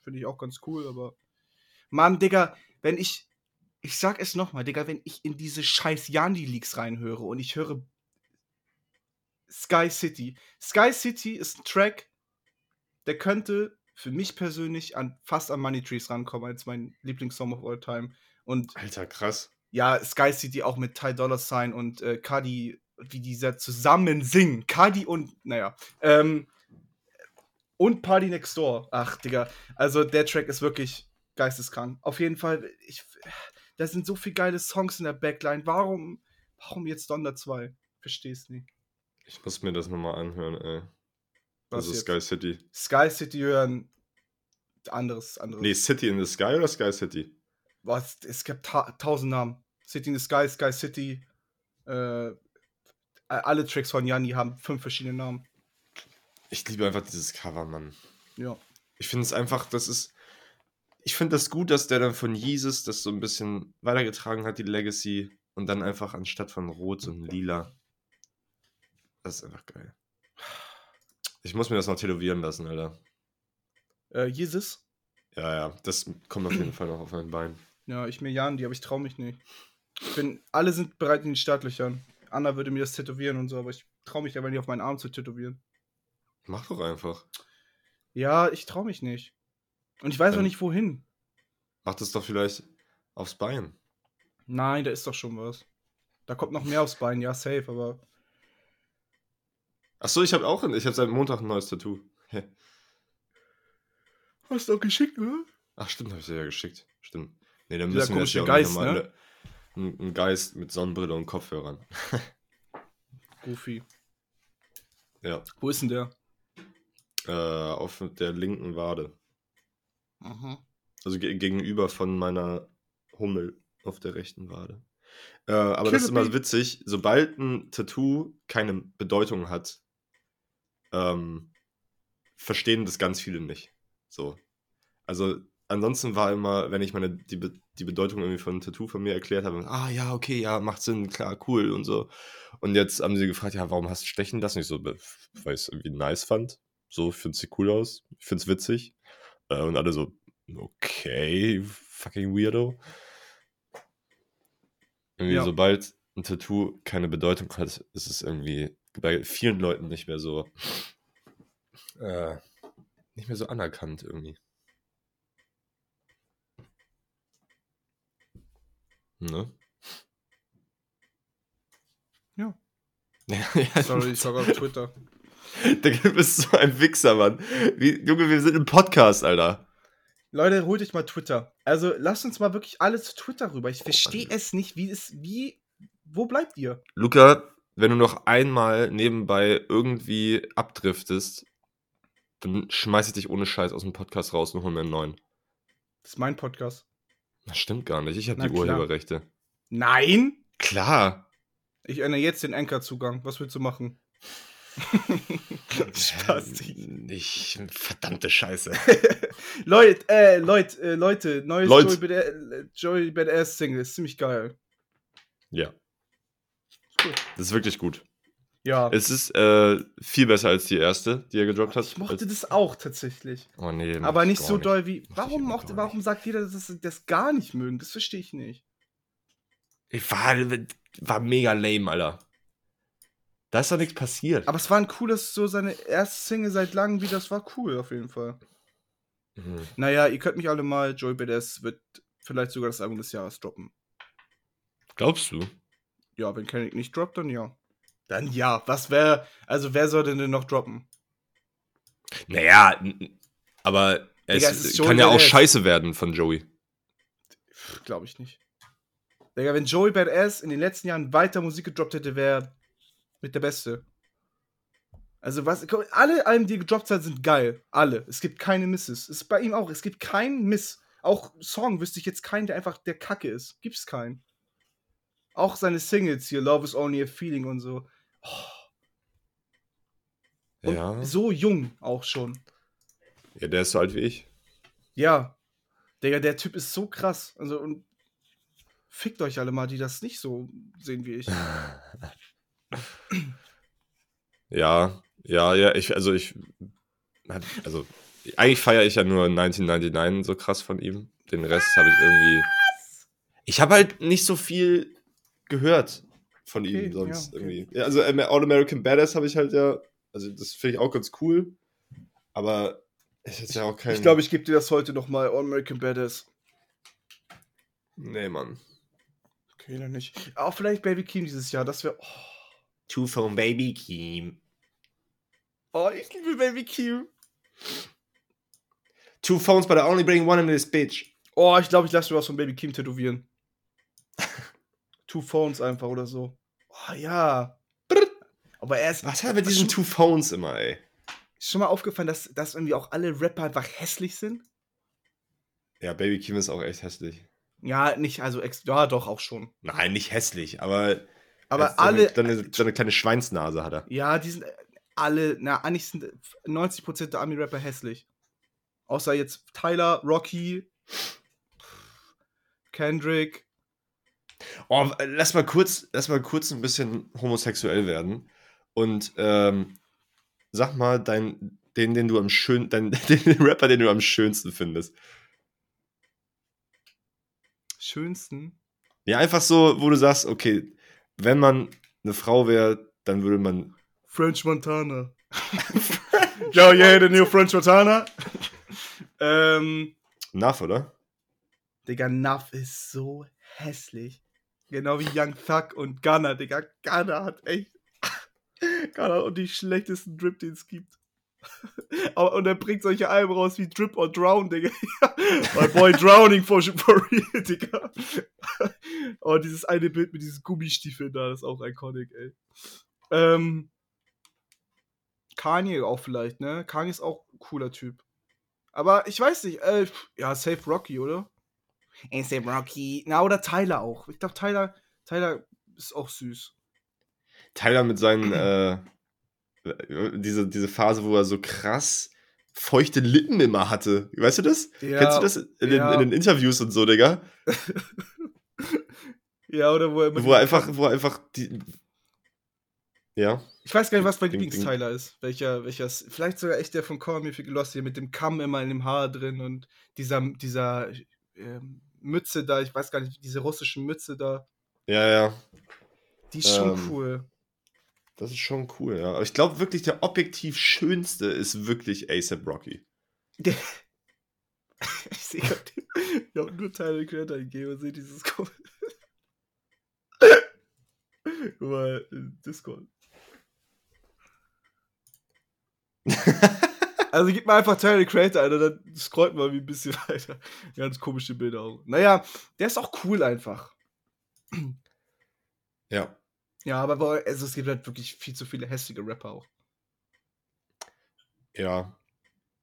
finde ich auch ganz cool, aber. Mann, Digga, wenn ich. Ich sag es nochmal, Digga, wenn ich in diese scheiß Yandi-Leaks reinhöre und ich höre Sky City. Sky City ist ein Track, der könnte für mich persönlich an, fast an Money Trees rankommen, als mein Lieblingssong of all time. Und Alter, krass. ja, Sky City auch mit Ty Dollar Sign und äh, Cardi, wie die da zusammen singen. Cardi und, naja, ähm, und Party Next Door. Ach, Digga. Also der Track ist wirklich geisteskrank. Auf jeden Fall, ich, da sind so viele geile Songs in der Backline. Warum, warum jetzt Donder 2? Versteh's nicht. Ich muss mir das nochmal anhören, ey. Was also jetzt? Sky City. Sky City hören. Anderes, anderes. Nee, City in the Sky oder Sky City? Was, es gibt ta tausend Namen. City in the Sky, Sky City. Äh, alle Tracks von Yanni haben fünf verschiedene Namen. Ich liebe einfach dieses Cover, Mann. Ja. Ich finde es einfach, das ist. Ich finde das gut, dass der dann von Jesus das so ein bisschen weitergetragen hat, die Legacy. Und dann einfach anstatt von Rot und Lila. Das ist einfach geil. Ich muss mir das noch tätowieren lassen, Alter. Äh, Jesus. Ja, ja, das kommt auf jeden Fall noch auf mein Bein. Ja, ich mir Jan, die, aber ich traue mich nicht. Ich bin, alle sind bereit in den Startlöchern. Anna würde mir das tätowieren und so, aber ich traue mich aber nicht auf meinen Arm zu tätowieren. Mach doch einfach. Ja, ich traue mich nicht. Und ich weiß auch Ähm. nicht wohin. Mach das doch vielleicht aufs Bein. Nein, da ist doch schon was. Da kommt noch mehr aufs Bein, ja, safe, aber. Achso, ich habe auch, ein- ich habe seit Montag ein neues Tattoo. Hä? Hast du auch geschickt, oder? Ach, stimmt, habe ich dir ja geschickt. Stimmt. Nee, dann Dieser müssen wir ja Geist, nochmal ne? ein, ein Geist mit Sonnenbrille und Kopfhörern. Goofy. Ja. Wo ist denn der? Äh, auf der linken Wade. Mhm. Also ge gegenüber von meiner Hummel auf der rechten Wade. Äh, aber Kill das ist immer witzig, sobald ein Tattoo keine Bedeutung hat, ähm, verstehen das ganz viele nicht. So. Also ansonsten war immer, wenn ich meine die, Be die Bedeutung irgendwie von einem Tattoo von mir erklärt habe, ah ja, okay, ja, macht Sinn, klar, cool und so. Und jetzt haben sie gefragt, ja, warum hast du stechen lassen? Ich so, "Be- weil ich es irgendwie nice fand. So, ich finde sie cool aus, ich finde es witzig. Äh, und alle so, okay, fucking weirdo. Irgendwie, Ja. sobald ein Tattoo keine Bedeutung hat, ist es irgendwie bei vielen Leuten nicht mehr so, äh, nicht mehr so anerkannt irgendwie. Ne? Ja. ja Sorry, ich war auf Twitter. Du bist so ein Wichser, Mann. Wie, Junge, wir sind im Podcast, Alter. Leute, holt euch mal Twitter. Also lasst uns mal wirklich alle zu Twitter rüber. Ich verstehe es nicht, wie es, wie, wo bleibt ihr? Luca, wenn du noch einmal nebenbei irgendwie abdriftest, dann schmeiß ich dich ohne Scheiß aus dem Podcast raus und hol mir einen neuen. Das ist mein Podcast. Das stimmt gar nicht. Ich habe die klar. Urheberrechte. Nein! Klar. Ich ändere jetzt den Anchor-Zugang. Was willst du machen? Ich, verdammte Scheiße. Leute, äh, Leute, äh, Leute, neues Leut. Joey, Badass, äh, Joey Badass Single. Ist ziemlich geil. Ja. cool. Das ist wirklich gut. Ja. Es ist äh, viel besser als die erste, die er gedroppt hat. ich mochte das auch tatsächlich. oh nee, Aber ich nicht so doll wie. Warum, mochte, warum sagt jeder, dass sie das gar nicht mögen? Das verstehe ich nicht. Ich war, war mega lame, Alter. Da ist doch nichts passiert. Aber es war ein cooles, so seine erste Single seit langem wie das war cool auf jeden Fall. Mhm. Naja, ihr könnt mich alle mal. Joey Badass wird vielleicht sogar das Album des Jahres droppen. Glaubst du? Ja, wenn Kendrick nicht droppt, dann ja. Dann ja. Was wäre. Also, wer soll denn noch droppen? Naja, aber es, Digga, es kann ja auch scheiße werden von Joey. Glaube ich nicht. Digga, wenn Joey Badass in den letzten Jahren weiter Musik gedroppt hätte, wäre mit der Beste. Also was, alle Alben, die gedroppt sind, sind geil. Alle. Es gibt keine Misses. Ist bei ihm auch. Es gibt keinen Miss. Auch Song wüsste ich jetzt keinen, der einfach der Kacke ist. Gibt's keinen. Auch seine Singles hier, Love is Only a Feeling und so. Und Ja. so jung auch schon. ja, der ist so alt wie ich. Ja. Digga, der Typ ist so krass. Also, und fickt euch alle mal, die das nicht so sehen wie ich. Ja, ja, ja, ich, also ich, also eigentlich feiere ich ja nur 1999 so krass von ihm. Den Rest habe ich irgendwie. Ich habe halt nicht so viel gehört von Okay, ihm sonst ja, okay. irgendwie. Ja, also ähm, All American Badass habe ich halt ja, also das finde ich auch ganz cool, aber es ist ja auch kein. Ich glaube, ich gebe dir das heute nochmal. All American Badass. Nee, Mann. Okay, dann nicht. Auch vielleicht Baby Keem dieses Jahr. Das wäre. Oh. Two Phone Baby Keem. oh, ich liebe Baby Keem. Two phones, but I only bring one in this bitch. Oh, ich glaube, ich lasse mir was von Baby Keem tätowieren. Two Phones einfach oder so. Oh ja. Aber er ist. Was hat er mit diesen Two Phones immer, ey? Ist schon mal aufgefallen, dass, dass irgendwie auch alle Rapper einfach hässlich sind? Ja, Baby Keem ist auch echt hässlich. Ja, nicht, also, ja, doch, auch schon. Nein, nicht hässlich, aber. Aber er so alle. Eine, so, eine, so eine kleine Schweinsnase hat er. Ja, die sind äh, alle, na, eigentlich sind 90% der Ami-Rapper hässlich. Außer jetzt Tyler, Rocky, Kendrick. Oh, lass mal kurz, lass mal kurz ein bisschen homosexuell werden. Und ähm, sag mal dein, den, den du am schön, dein, den Rapper, den du am schönsten findest. Schönsten. Ja, einfach so, wo du sagst, okay, wenn man eine Frau wäre, dann würde man. French Montana. Yo, yeah, the new French Montana. ähm, Enough, oder? Digga, Nuff ist so hässlich. Genau wie Young Thug und Gunner, Digga. Gunner hat echt. Gunner und die schlechtesten Drip, die es gibt. Und er bringt solche Alben raus wie Drip or Drown, Digga. My boy drowning for, for real, Digga. oh, dieses eine Bild mit diesen Gummistiefeln da, das ist auch iconic, ey. Ähm, Kanye auch vielleicht, ne? Kanye ist auch ein cooler Typ. Aber ich weiß nicht, äh, ja, Safe Rocky, oder? Ey, Safe Rocky. Na, oder Tyler auch. Ich glaube, Tyler, Tyler ist auch süß. Tyler mit seinen, äh, diese, diese Phase, wo er so krass feuchte Lippen immer hatte. Weißt du das? Ja, Kennst du das in, ja. den, in den Interviews und so, Digga? ja, oder wo er mit Wo er einfach, wo er einfach die. Ja. Ich weiß gar nicht, was mein Ding, Lieblingstyler ist. Welcher, welcher, vielleicht sogar echt der von Call Me If You Get Lost hier mit dem Kamm immer in dem Haar drin und dieser, dieser ähm, Mütze da, ich weiß gar nicht, diese russischen Mütze da, Ja, ja. die ist schon Ähm, cool. Das ist schon cool, ja. Aber ich glaube wirklich, der objektiv schönste ist wirklich ASAP Rocky. Ich sehe gerade, habe nur Teile Creator gegeben und sehe dieses Guck mal, in Discord. Also gib mal einfach Tyler Creator, Alter, dann scrollt mal wie ein bisschen weiter. Ganz komische Bilder auch. Naja, der ist auch cool einfach. ja. Ja, aber boah, also es gibt halt wirklich viel zu viele hässliche Rapper auch. Ja.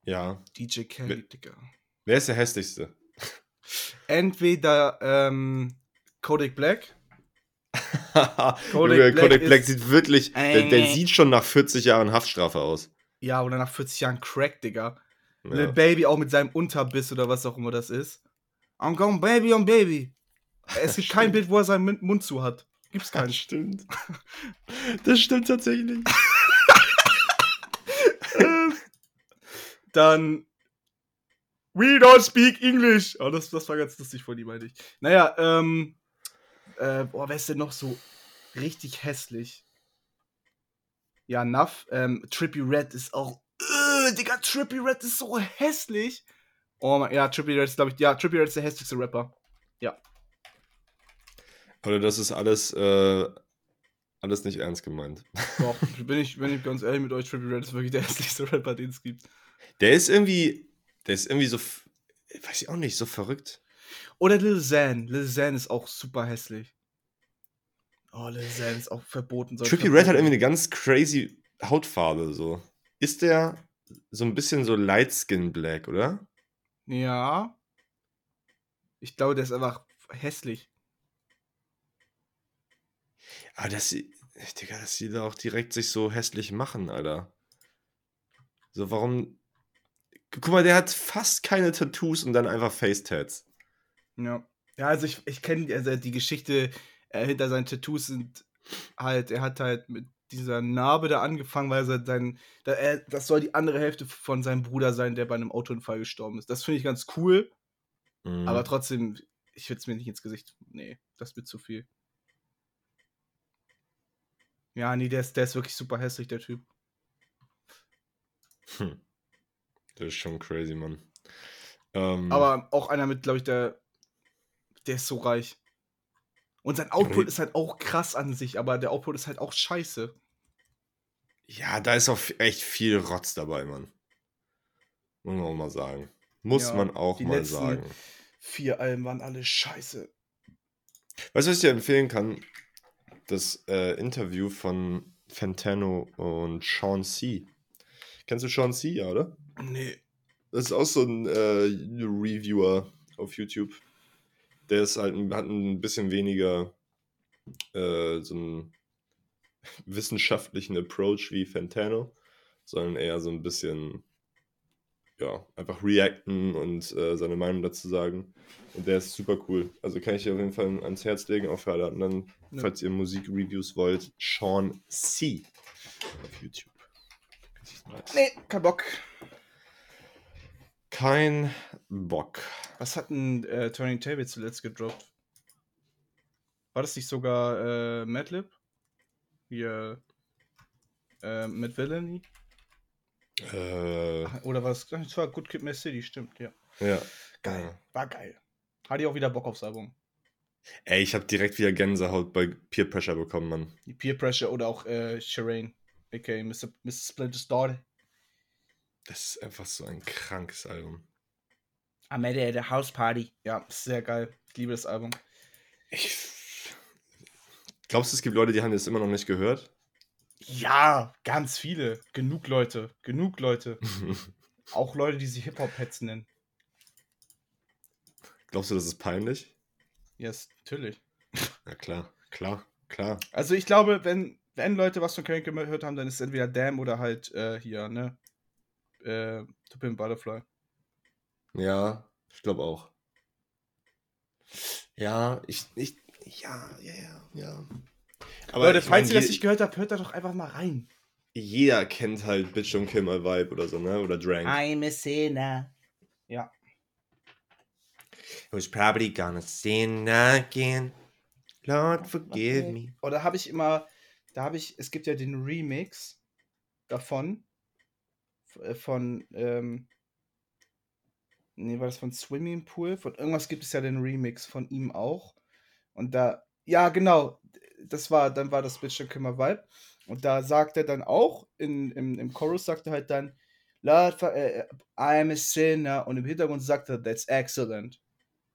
Ja. DJ Kelly, Digga. Wer ist der hässlichste? Entweder ähm, Kodak Black. Kodak, Kodak Black, Black Black sieht wirklich, der, der Äh. sieht schon nach 40 Jahren Haftstrafe aus. Ja, oder nach 40 Jahren Crack, Digga. Ja. Lil Baby auch mit seinem Unterbiss oder was auch immer das ist. I'm going Baby on Baby. Es gibt kein Bild, wo er seinen Mund zu hat. Gibt's Das keinen. stimmt. Das stimmt tatsächlich. Dann We don't speak English. Oh, das, das war ganz lustig von ihm, meinte ich. Naja, ähm. Äh, boah, wer ist denn noch so richtig hässlich? Ja, Nuff. Ähm, Trippy Red ist auch. Äh, Digga, Trippy Red ist so hässlich. Oh mein, ja, Trippy Red ist, glaube ich, ja, Trippy Red ist der hässlichste Rapper. Oder das ist alles, äh, alles nicht ernst gemeint. Doch, bin ich, bin ich ganz ehrlich mit euch, Trippy Red ist wirklich der hässlichste Rapper, den es gibt. Der ist irgendwie, der ist irgendwie so, weiß ich auch nicht, so verrückt. Oder Lil Xan. Lil Xan ist auch super hässlich. Oh, Lil Xan ist auch verboten. Trippy verboten Red hat irgendwie eine ganz crazy Hautfarbe, so. Ist der so ein bisschen so Light Skin Black, oder? Ja. Ich glaube, der ist einfach hässlich. Aber das, sie- Digga, dass die da auch direkt sich so hässlich machen, Alter. So, warum. Guck mal, der hat fast keine Tattoos und dann einfach Face-Tats. Ja. Ja, also ich, ich kenne also die Geschichte äh, hinter seinen Tattoos sind halt, er hat halt mit dieser Narbe da angefangen, weil er sein, da, er, das soll die andere Hälfte von seinem Bruder sein, der bei einem Autounfall gestorben ist. Das finde ich ganz cool, Mhm. aber trotzdem, ich würde es mir nicht ins Gesicht. Nee, das wird zu viel. Ja, nee, der ist, der ist wirklich super hässlich, der Typ. Hm. Das ist schon crazy, Mann. Ähm, Aber auch einer mit, glaube ich, der. Der ist so reich. Und sein Output ist halt auch krass an sich, aber der Output ist halt auch scheiße. Ja, da ist auch echt viel Rotz dabei, Mann. Muss man auch mal sagen. Muss Ja, man auch die mal sagen. Vier Alben waren alle scheiße. Weißt du, was ich dir empfehlen kann? Das äh, Interview von Fantano und Sean C. Kennst du Sean C, ja, oder? Nee. Das ist auch so ein äh, Reviewer auf YouTube. Der ist halt, hat ein bisschen weniger äh, so einen wissenschaftlichen Approach wie Fantano, sondern eher so ein bisschen, ja, einfach reacten und äh, seine Meinung dazu sagen. Und der ist super cool. Also kann ich dir auf jeden Fall ans Herz legen, auch für alle anderen, Ja. falls ihr Musikreviews wollt. Sean C. auf YouTube. Nee, kein Bock. Kein Bock. Was hat denn äh, Turning Table zuletzt gedroppt? War das nicht sogar äh, Madlib? Hier. Äh, mit Villainy? Äh, Oder war es? Das war Good Kid Mad City, stimmt, ja. ja. Geil. Ja. War geil. Hatte ich auch wieder Bock aufs Album. Ey, ich habe direkt wieder Gänsehaut bei Peer Pressure bekommen, Mann. Die Peer Pressure oder auch äh, Shireen, aka Mr. Mr. Splinter's Daughter. Das ist einfach so ein krankes Album. I'm at the House Party. Ja, sehr geil. Ich liebe das Album. Ich. Glaubst du, es gibt Leute, die haben das immer noch nicht gehört? Ja, ganz viele. Genug Leute. Genug Leute. Auch Leute, die sich Hip-Hop-Heads nennen. Glaubst du, das ist peinlich? Ja, yes, natürlich. Ja, klar, klar, klar. Also ich glaube, wenn, wenn Leute was von Kanye gehört haben, dann ist es entweder Damn oder halt äh, hier, ne? Äh, To Pimp Butterfly. Ja, ich glaube auch. Ja, ich, ich, ja, ja, ja, ja. Aber Leute, falls mein, ihr das nicht gehört habt, hört da doch einfach mal rein. Jeder kennt halt Bitch Don't Kill My Vibe oder so, ne? Oder Drank. I'm a sinner. Ja. Was probably gonna sin again. Lord forgive me. Oder habe ich immer, da habe ich, es gibt ja den Remix davon, äh, von, ähm, nee, war das von Swimming Pool? Von irgendwas gibt es ja den Remix von ihm auch. Und da, ja, genau, das war, dann war das Bitch Kimmer Vibe. Und da sagt er dann auch, in, im, im Chorus sagt er halt dann, Lord, for- äh, I'm a sinner. Und im Hintergrund sagt er, that's excellent.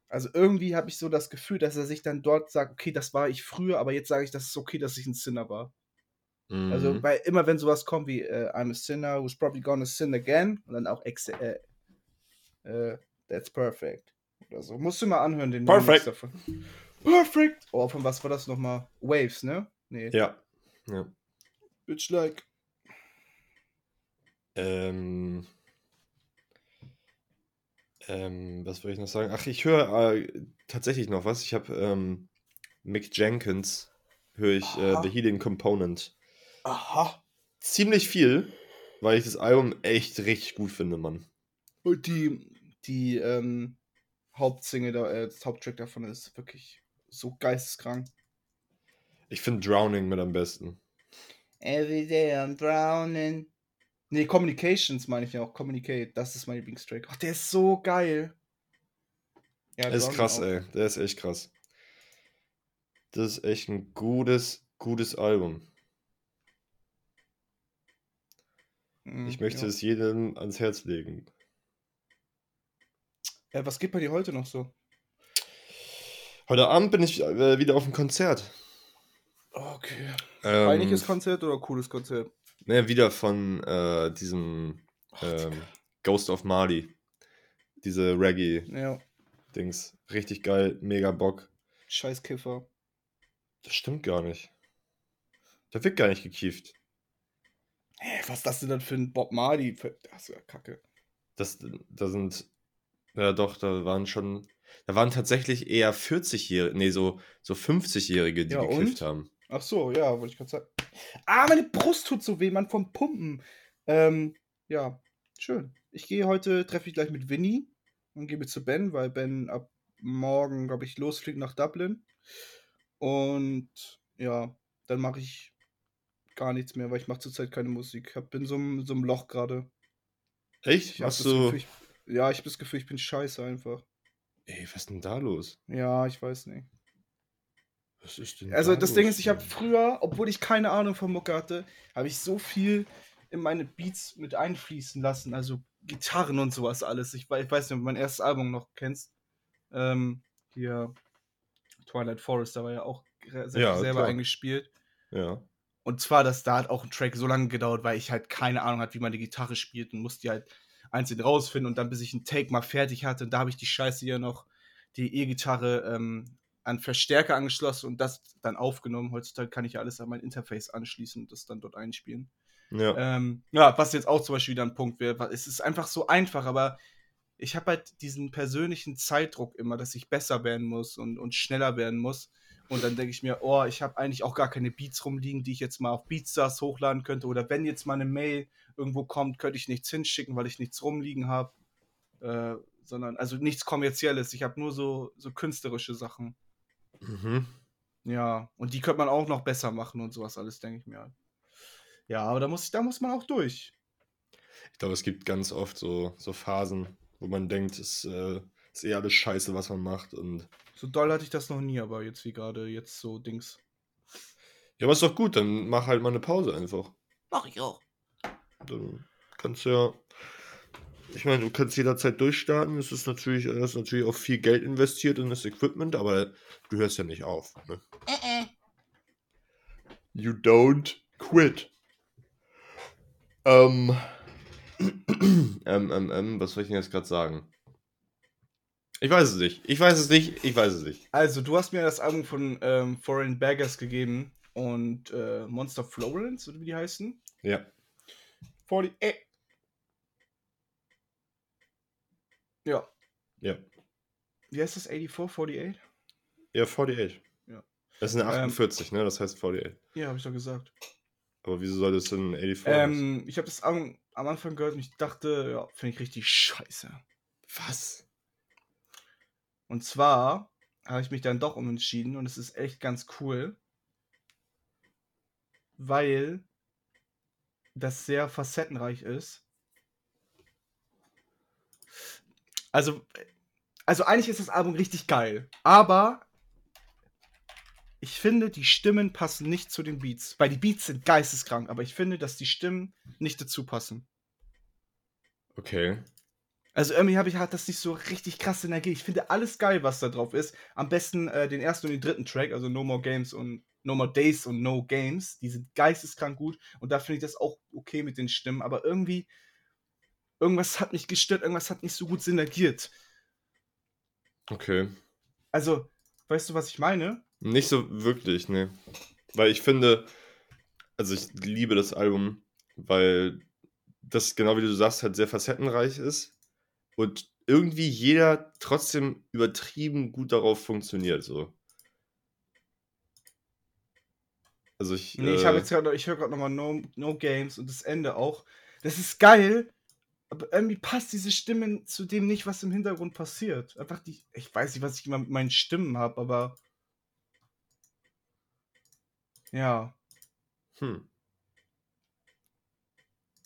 Also irgendwie habe ich so das Gefühl, dass er sich dann dort sagt, okay, das war ich früher, aber jetzt sage ich, das ist okay, dass ich ein Sinner war. Also, Mhm. weil immer wenn sowas kommt wie äh, I'm a sinner who's probably gonna sin again und dann auch ex äh, äh, that's perfect oder so. Musst du mal anhören, den Perfect. Davon. Perfect! Oh, von was war das nochmal? Waves, ne? Nee. Ja. ja. Bitch like. Ähm, ähm, was wollte ich noch sagen? Ach, ich höre äh, tatsächlich noch was. Ich habe ähm, Mick Jenkins, höre ich äh. The Healing Component. Aha. Ziemlich viel, weil ich das Album echt richtig gut finde, Mann. Und die, die ähm, Hauptsingle, da, äh, das Haupttrack davon ist wirklich so geisteskrank. Ich finde Drowning mit am besten. Every day I'm drowning. Nee, Communications meine ich ja auch. Communicate, das ist mein Lieblingstrack. Ach, der ist so geil. Ja, Das ist krass, auch. ey. Der ist echt krass. Das ist echt ein gutes, gutes Album. Mhm, Ich möchte ja. es jedem ans Herz legen. Äh, was geht bei dir heute noch so? Heute Abend bin ich äh, wieder auf dem Konzert. Okay. Ähm, Peinliches Konzert oder cooles Konzert? Ne, wieder von äh, diesem ähm, Ghost of Mali. Diese Reggae-Dings. Ja, Richtig geil, mega Bock. scheiß Kiffer. Das stimmt gar nicht. Da wird gar nicht gekieft. Hä, was ist das denn dann für ein Bob Marley? Das ist ja kacke. Das, da sind, ja doch, da waren schon, da waren tatsächlich eher 40-Jährige, nee, so, so 50-Jährige, die Ja, gekifft und? haben. Ach so, ja, wollte ich gerade sagen. Ah, meine Brust tut so weh, man, vom Pumpen. Ähm, ja, schön. Ich gehe heute, treffe ich gleich mit Winnie und gehe mit zu Ben, weil Ben ab morgen, glaube ich, losfliegt nach Dublin. Und ja, dann mache ich gar nichts mehr, weil ich mache zurzeit keine Musik. Ich bin so, im- so Loch gerade. Echt? Ich Hast du, Gefühl, ich, ja, ich habe das Gefühl, ich bin scheiße einfach. Ey, was ist denn da los? Ja, ich weiß nicht. Was ist denn Also da das Ding los, ist, ich habe früher, obwohl ich keine Ahnung von Mucke hatte, habe ich so viel in meine Beats mit einfließen lassen, also Gitarren und sowas alles. Ich, ich weiß nicht, ob du mein erstes Album noch kennst. Ähm, hier Twilight Forest, da war ja auch Ja, selber klar. eingespielt. Ja. Und zwar, dass da hat auch ein Track so lange gedauert, weil ich halt keine Ahnung hatte, wie man die Gitarre spielt und musste die halt einzeln rausfinden und dann, bis ich einen Take mal fertig hatte, und da habe ich die Scheiße hier noch, die E-Gitarre ähm, an Verstärker angeschlossen und das dann aufgenommen. Heutzutage kann ich ja alles an mein Interface anschließen und das dann dort einspielen. Ja. Ähm, ja, was jetzt auch zum Beispiel wieder ein Punkt wäre, es ist einfach so einfach, aber ich habe halt diesen persönlichen Zeitdruck immer, dass ich besser werden muss und, und schneller werden muss. Und dann denke ich mir, oh, ich habe eigentlich auch gar keine Beats rumliegen, die ich jetzt mal auf Beatstars hochladen könnte. Oder wenn jetzt mal eine Mail irgendwo kommt, könnte ich nichts hinschicken, weil ich nichts rumliegen habe. Äh, sondern, also nichts Kommerzielles. Ich habe nur so, so künstlerische Sachen. Mhm. Ja, und die könnte man auch noch besser machen und sowas alles, denke ich mir. halt. Ja, aber da muss, da muss man auch durch. Ich glaube, es gibt ganz oft so, so Phasen, wo man denkt, es äh, ist eh alles scheiße, was man macht. Und So doll hatte ich das noch nie, aber jetzt wie gerade jetzt so Dings. ja, aber ist doch gut, dann mach halt mal eine Pause einfach. Mach ich auch. Dann kannst du ja ich meine, du kannst jederzeit durchstarten. Es ist natürlich, es ist natürlich auch viel Geld investiert in das Equipment, aber du hörst ja nicht auf. Ne? You don't quit. Ähm, ähm, ähm, ähm, was soll ich denn jetzt gerade sagen? Ich weiß es nicht. Ich weiß es nicht. Ich weiß es nicht. Also, du hast mir das Album von ähm, Foreign Baggers gegeben und äh, Monster Florence, oder wie die heißen. Ja. 48. Ja. Ja. Wie heißt das? 84, 48? Ja, 48. Ja. Das ist eine Ähm, 48, ne? Das heißt 48. Ja, habe ich doch gesagt. Aber wieso soll das denn 84 heißen? Ähm, ich habe das Album am Anfang gehört und ich dachte, ja, finde ich richtig scheiße. Was? Und zwar habe ich mich dann doch umentschieden und es ist echt ganz cool, weil das sehr facettenreich ist. Also, also eigentlich ist das Album richtig geil, aber ich finde, die Stimmen passen nicht zu den Beats. Weil die Beats sind geisteskrank, aber ich finde, dass die Stimmen nicht dazu passen. Okay. Also irgendwie habe ich hat das nicht so richtig krasse Energie. Ich finde alles geil, was da drauf ist. Am besten äh, den ersten und den dritten Track, also No More Games und No More Days und No Games. Die sind geisteskrank gut und da finde ich das auch okay mit den Stimmen. Aber irgendwie, irgendwas hat mich gestört, irgendwas hat nicht so gut synergiert. Okay. Also, weißt du, was ich meine? Nicht so wirklich, ne. Weil ich finde, also ich liebe das Album, weil das, genau wie du sagst, halt sehr facettenreich ist und irgendwie jeder trotzdem übertrieben gut darauf funktioniert, so. Also ich. Nee, ich äh, habe jetzt gerade, ich höre gerade nochmal no, no Games und das Ende auch. Das ist geil, aber irgendwie passt diese Stimme zu dem nicht, was im Hintergrund passiert. Einfach die, ich weiß nicht, was ich immer mit meinen Stimmen habe, aber ja. Hm.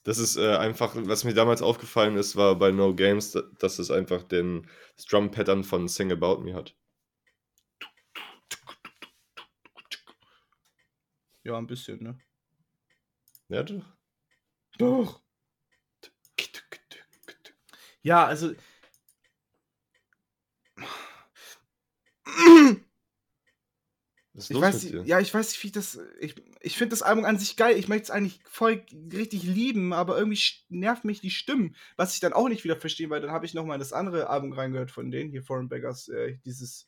Das ist äh, einfach, was mir damals aufgefallen ist, war bei No Games, da- dass es einfach den das Drum-Pattern von Sing About Me hat. Ja, ein bisschen, ne? Ja, doch. Doch. Ja, also. Was ist Ich weiß, nicht- ja, ich weiß nicht, wie ich das. Ich, ich finde das Album an sich geil. Ich möchte es eigentlich voll richtig lieben, aber irgendwie nervt mich die Stimmen. Was ich dann auch nicht wieder verstehe, weil dann habe ich nochmal das andere Album reingehört von denen, hier Foreign Beggars, äh, dieses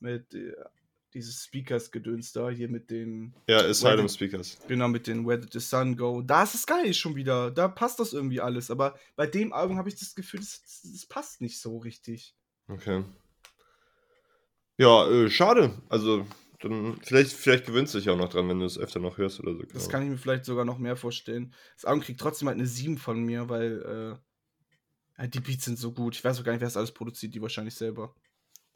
mit äh, dieses Speakers-Gedöns da, hier mit den, Ja, Asylum Where Speakers. genau, mit den Where Did the Sun Go. Da ist es geil schon wieder. Da passt das irgendwie alles. Aber bei dem Album habe ich das Gefühl, das, das, das passt nicht so richtig. Okay. Ja, äh, schade. Also, dann vielleicht, vielleicht gewöhnst du dich auch noch dran, wenn du es öfter noch hörst oder so. Das genau. kann ich mir vielleicht sogar noch mehr vorstellen. Das Album kriegt trotzdem halt eine 7 von mir, weil äh, die Beats sind so gut. Ich weiß auch gar nicht, wer das alles produziert, die wahrscheinlich selber.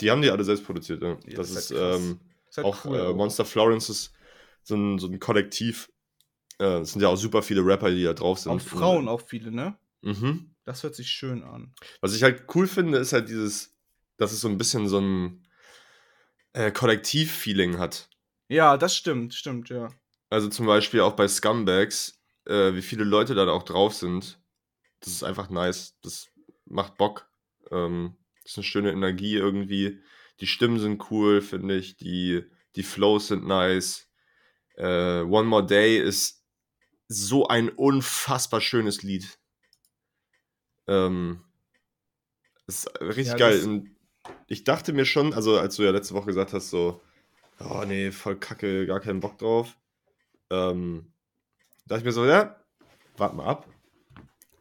Die haben die alle selbst produziert, ja. Ja, das das ist halt ähm, Ist halt auch cool, äh, Monster Florence ist so ein, so ein Kollektiv. Äh, es sind ja auch super viele Rapper, die da drauf sind. Auch Frauen, auch viele, ne? Mhm. Das hört sich schön an. Was ich halt cool finde, ist halt dieses, dass es so ein bisschen so ein äh, Kollektiv-Feeling hat. Ja, das stimmt, stimmt, ja. Also zum Beispiel auch bei Scumbags, äh, wie viele Leute da auch drauf sind. Das ist einfach nice. Das macht Bock. Ähm, das ist eine schöne Energie irgendwie. Die Stimmen sind cool, finde ich. Die, die Flows sind nice. Äh, One More Day ist so ein unfassbar schönes Lied. Ähm, ist richtig Ja, geil. Ich dachte mir schon, also als du ja letzte Woche gesagt hast, so, oh nee, voll kacke, gar keinen Bock drauf. Ähm, dachte ich mir so, ja, wart mal ab.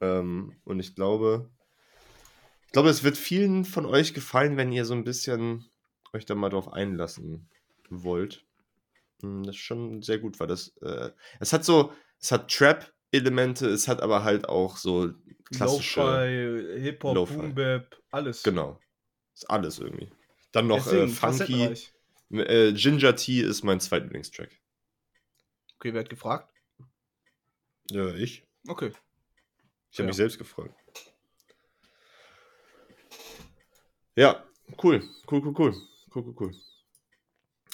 Ähm, und ich glaube, ich glaube, es wird vielen von euch gefallen, wenn ihr so ein bisschen euch da mal drauf einlassen wollt. Hm, Das ist schon sehr gut, weil das, äh, es hat so, es hat Trap-Elemente, es hat aber halt auch so klassische, Lo-Fi, Hip-Hop, Lo-Fi. Boom-Bap, alles. genau, ist alles irgendwie. Dann noch äh, Funky, äh, Ginger Tea ist mein zweitlieblingstrack. Okay, wer hat gefragt? Ja, ich. Okay. Ich habe Ja. mich selbst gefragt. Ja, cool. Cool, cool, cool. Cool, cool, cool.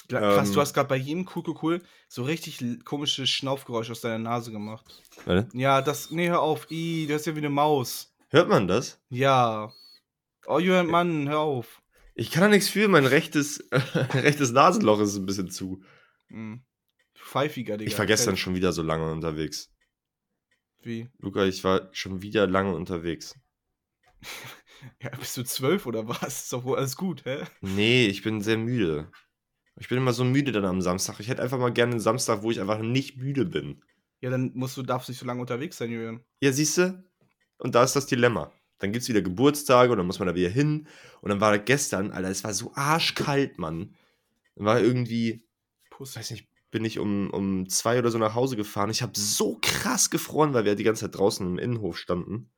Krass, Ähm, du hast gerade bei jedem cool, cool, cool so richtig komische Schnaufgeräusche aus deiner Nase gemacht. Warte. Ja, das. Nee, hör auf. I, du hast ja wie eine Maus. Hört man das? Ja. Oh, Julian, Mann, hör auf. Ich kann da nichts für, mein rechtes, rechtes Nasenloch ist ein bisschen zu. Hm. Pfeifiger, Digga. Ich war gestern schon wieder so lange unterwegs. Wie? Luca, ich war schon wieder lange unterwegs. Ja, bist du zwölf oder was? Ist doch wohl alles gut, hä? Nee, ich bin sehr müde. Ich bin immer so müde dann am Samstag. Ich hätte einfach mal gerne einen Samstag, wo ich einfach nicht müde bin. Ja, dann musst du, darfst nicht so lange unterwegs sein, Julian. Ja, siehst du? Und da ist das Dilemma. Dann gibt es wieder Geburtstage und dann muss man da wieder hin. Und dann war gestern, Alter, es war so arschkalt, Mann. Dann war irgendwie, Puss. weiß nicht, bin ich um, um zwei oder so nach Hause gefahren. Ich habe so krass gefroren, weil wir die ganze Zeit draußen im Innenhof standen.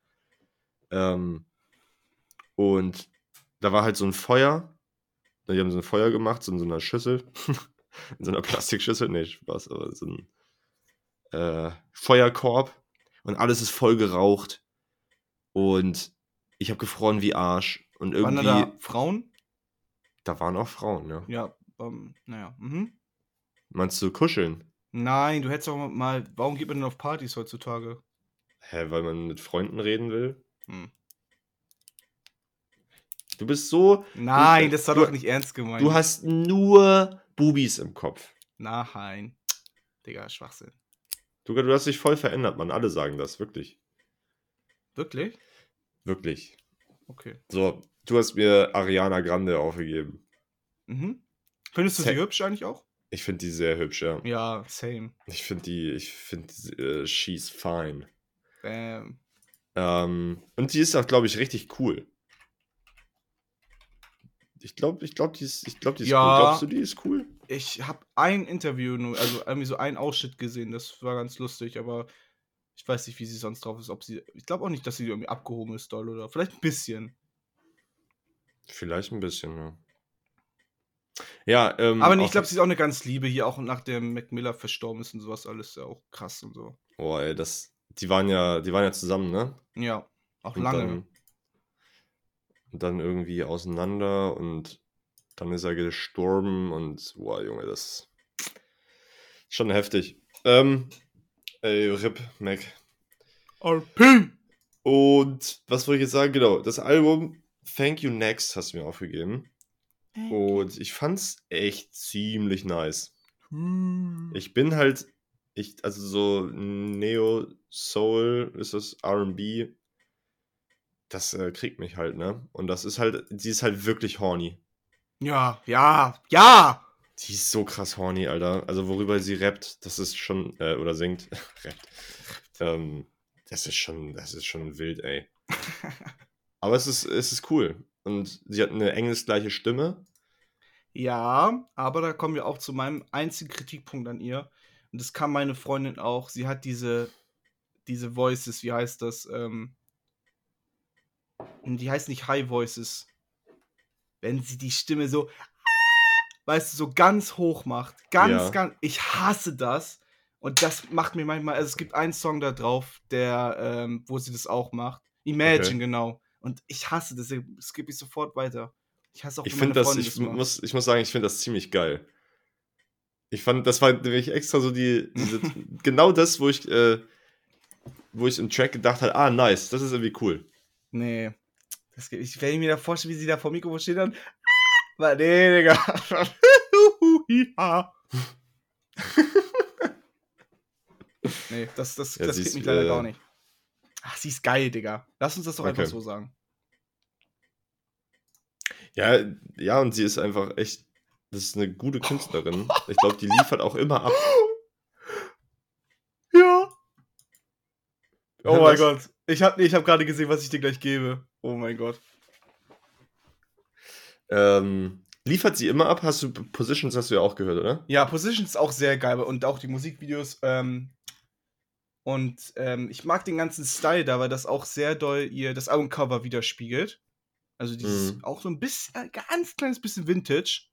Ähm, und da war halt so ein Feuer. Die haben so ein Feuer gemacht, so in so einer Schüssel. in so einer Plastikschüssel. Nee, Spaß, aber so ein äh, Feuerkorb. Und alles ist voll geraucht. Und ich habe gefroren wie Arsch. Und Waren irgendwie. da, da Frauen? da waren auch Frauen, ja. Ja, ähm, naja. Mhm. Meinst du kuscheln? Nein, du hättest auch mal. Warum geht man denn auf Partys heutzutage? Hä, weil man mit Freunden reden will? Hm. Du bist so. Nein, Du- das war du- doch nicht ernst gemeint. Du hast nur Bubis im Kopf. Nein. Digga, Schwachsinn. Du, du hast dich voll verändert, Mann. Alle sagen das, wirklich. Wirklich? Wirklich. Okay. So, du hast mir Ariana Grande aufgegeben. Mhm. Findest du Sa- sie hübsch eigentlich auch? Ich finde die sehr hübsch, ja. Ja, same. Ich finde die, ich finde, äh, she's fine. Ähm, Ähm, und die ist auch, glaube ich, richtig cool. Ich glaube, ich glaube, die ist, ich glaube, die ist Ja. cool. Glaubst du, die ist cool? ich habe ein Interview, nur, also irgendwie so einen Ausschnitt gesehen, das war ganz lustig, aber ich weiß nicht, wie sie sonst drauf ist. Ob sie, ich glaube auch nicht, dass sie irgendwie abgehoben ist, doll oder vielleicht ein bisschen. Vielleicht ein bisschen, ja. Ja, ähm, aber nee, ich glaube, sie ist auch eine ganz Liebe hier, auch nach dem Mac Miller verstorben ist und sowas alles ja auch krass und so. Boah, ey, das, die waren ja, die waren ja zusammen, ne? Ja, auch Und lange. Dann, und dann irgendwie auseinander und dann ist er gestorben und, boah, Junge, das ist schon heftig. Ähm, ey, RIP, Mac. RP! Und was wollte ich jetzt sagen? Genau, das Album Thank You Next hast du mir aufgegeben. Und ich fand's echt ziemlich nice. Hm. Ich bin halt, ich, also so Neo Soul ist das RB. Das äh, kriegt mich halt, ne? Und das ist halt, sie ist halt wirklich horny. Ja, ja, ja! Die ist so krass horny, Alter. Also worüber sie rappt, das ist schon, äh, oder singt, rappt. Ähm, das ist schon, das ist schon wild, ey. Aber es ist, es ist cool. Und sie hat eine engelsgleiche Stimme. Ja, aber da kommen wir auch zu meinem einzigen Kritikpunkt an ihr. Und das kann meine Freundin auch. Sie hat diese, diese Voices, wie heißt das? Ähm, die heißt nicht High Voices. Wenn sie die Stimme so, weißt du, so ganz hoch macht. Ganz, Ja. ganz. Ich hasse das. Und das macht mir manchmal, also es gibt einen Song da drauf, der, ähm, wo sie das auch macht. Imagine, Okay. genau. Und ich hasse das. Es gibt mich sofort weiter. Ich hasse auch, Ich finde das, ich macht. muss, ich muss sagen, ich finde das ziemlich geil. Ich fand, das war nämlich extra so die, diese, genau das, wo ich, äh, wo ich im Track gedacht habe, ah, nice, das ist irgendwie cool. Nee. Das ich, wenn ich mir da vorstelle, wie sie da vor dem Mikrofon steht, dann. Aber nee, Digga. Nee, das, das, Ja, das geht ist, mich leider äh, gar nicht. Ach, sie ist geil, Digga. Lass uns das doch einfach Okay. so sagen. Ja, ja, und sie ist einfach echt, das ist eine gute Künstlerin. Ich glaube, die liefert auch immer ab. Ja. Oh mein? Gott. Ich habe ich hab gerade gesehen, was ich dir gleich gebe. Oh mein Gott. Ähm, liefert sie immer ab? Hast du Positions hast du ja auch gehört, oder? Ja, Position ist auch sehr geil und auch die Musikvideos. Ähm, und ähm, ich mag den ganzen Style da, weil das auch sehr doll ihr das Albumcover widerspiegelt. Also dieses Mhm. auch so ein bisschen, ein ganz kleines bisschen Vintage.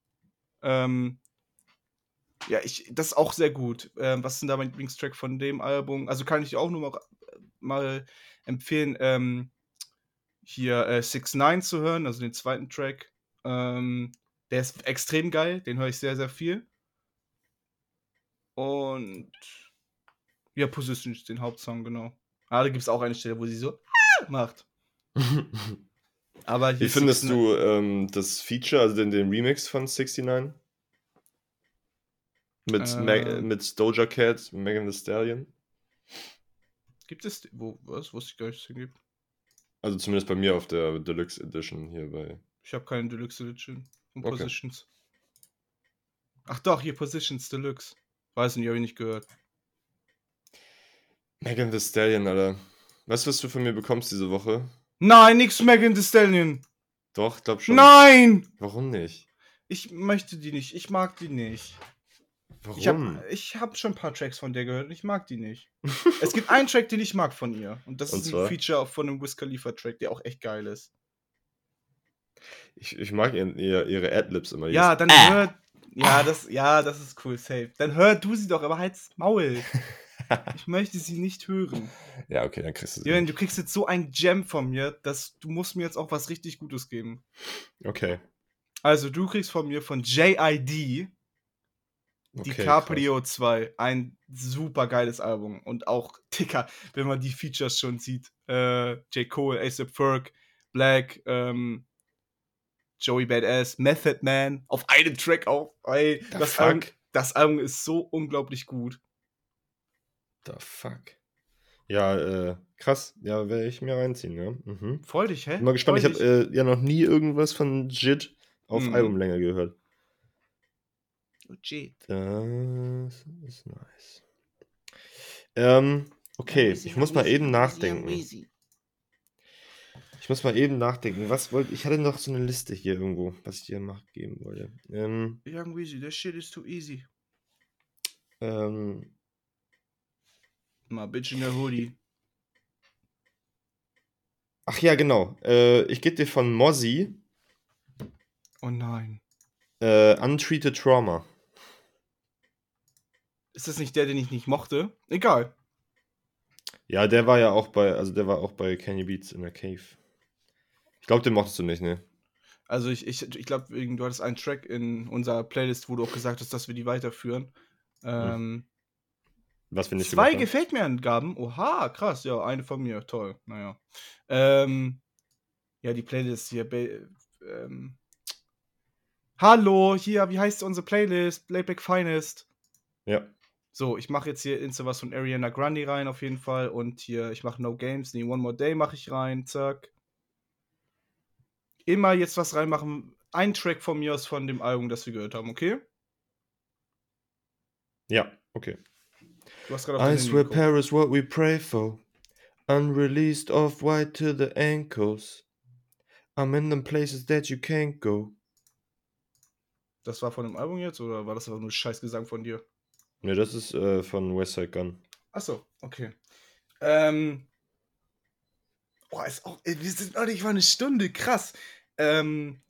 Ähm, ja, ich, das ist auch sehr gut. Ähm, was ist denn da mein Lieblingstrack von dem Album? Also kann ich dir auch nur mal, mal empfehlen, ähm, hier äh, 6 9 zu hören, also den zweiten Track. Ähm, der ist extrem geil, den höre ich sehr, sehr viel. Und ja, Positions, den Hauptsong, genau. Ah, da gibt es auch eine Stelle, wo sie so macht. Aber Wie findest 69 du ähm, das Feature, also den, den Remix von 69? Mit, Mag Ähm. mit Doja Cat, Megan Thee Stallion? Gibt es. Wo, was? Wusste ich gar nicht, es gibt. Also zumindest bei mir auf der Deluxe Edition hier bei. Ich habe keine Deluxe Edition. Und Okay. Positions. Ach doch, hier Positions Deluxe. Weiß nicht, habe ich nicht gehört. Megan Thee Stallion, Alter. Weißt du, was du von mir bekommst diese Woche? Nein, nix Megan Thee Stallion. Doch, glaub schon. Nein! Warum nicht? Ich möchte die nicht. Ich mag die nicht. Warum? Ich habe ich hab schon ein paar Tracks von der gehört und ich mag die nicht. es gibt einen Track, den ich mag von ihr. Und das Und ist ein? Feature von einem Wiz Khalifa Track, der auch echt geil ist. Ich, ich mag ihr, ihr, ihre Adlibs immer. Ja, dann hör. Ja, das, ja, das ist cool, safe. Dann hör du sie doch, aber halt's Maul. Ich möchte sie nicht hören. ja, okay, dann kriegst du sie. Jürgen, du kriegst jetzt so ein Gem von mir, dass du musst mir jetzt auch was richtig Gutes geben. Okay. Also, du kriegst von mir von JID okay DiCaprio 2 ein super geiles Album. Und auch, Dicker, wenn man die Features schon sieht. Äh, J. Cole, A$AP Ferg, Black, ähm, Joey Badass, Method Man, auf einem Track auch. Ey, The das, fuck? Album, das Album ist so unglaublich gut. The fuck? Ja, äh, krass. Ja, werde ich mir reinziehen, ja. Mhm. Freu dich, hä? Bin mal gespannt. Ich Freu habe dich. äh, ja noch nie irgendwas von Jit auf Mhm. Albumlänge gehört. Legit. Das ist nice. Ähm, okay, ich muss mal eben nachdenken. Ich muss mal eben nachdenken. Was wollte ich? hatte noch so eine Liste hier irgendwo, was ich dir nachgeben wollte. Ähm, Young Weezy, that shit is too easy. ähm, My bitch in der Hoodie. ach ja, genau. Äh, ich gebe dir von Mozzie Oh nein. äh, Untreated Trauma. Ist das nicht der, den ich nicht mochte? Egal. Ja, der war ja auch bei, also der war auch bei Kenny Beats in der Cave. Ich glaube, den mochtest du nicht, ne? Also ich, ich, ich glaube, du hattest einen Track in unserer Playlist, wo du auch gesagt hast, dass wir die weiterführen. Ähm, Was wir nicht zwei gefällt mir Angaben. Oha, krass. Ja, eine von mir. Toll. Naja. Ähm, ja, die Playlist hier. Ähm, Hallo, hier, wie heißt unsere Playlist? Playback Finest. Ja. So, ich mache jetzt hier Insta was von Ariana Grande rein auf jeden Fall. Und hier, ich mache No Games, nee, One More Day mache ich rein. Zack. Immer jetzt was reinmachen. Ein Track von mir aus von dem Album, das wir gehört haben, okay? Ja, okay. Du hast gerade auf I swear geguckt. Paris what we pray for. Unreleased off white to the ankles. I'm in them places that you can't go. Das war von dem Album jetzt oder war das einfach nur Scheißgesang von dir? Ne, das ist äh, von Westside Gun. Achso, okay. Ähm. Oh, ist auch. Wir sind noch nicht mal eine Stunde, krass. Ähm.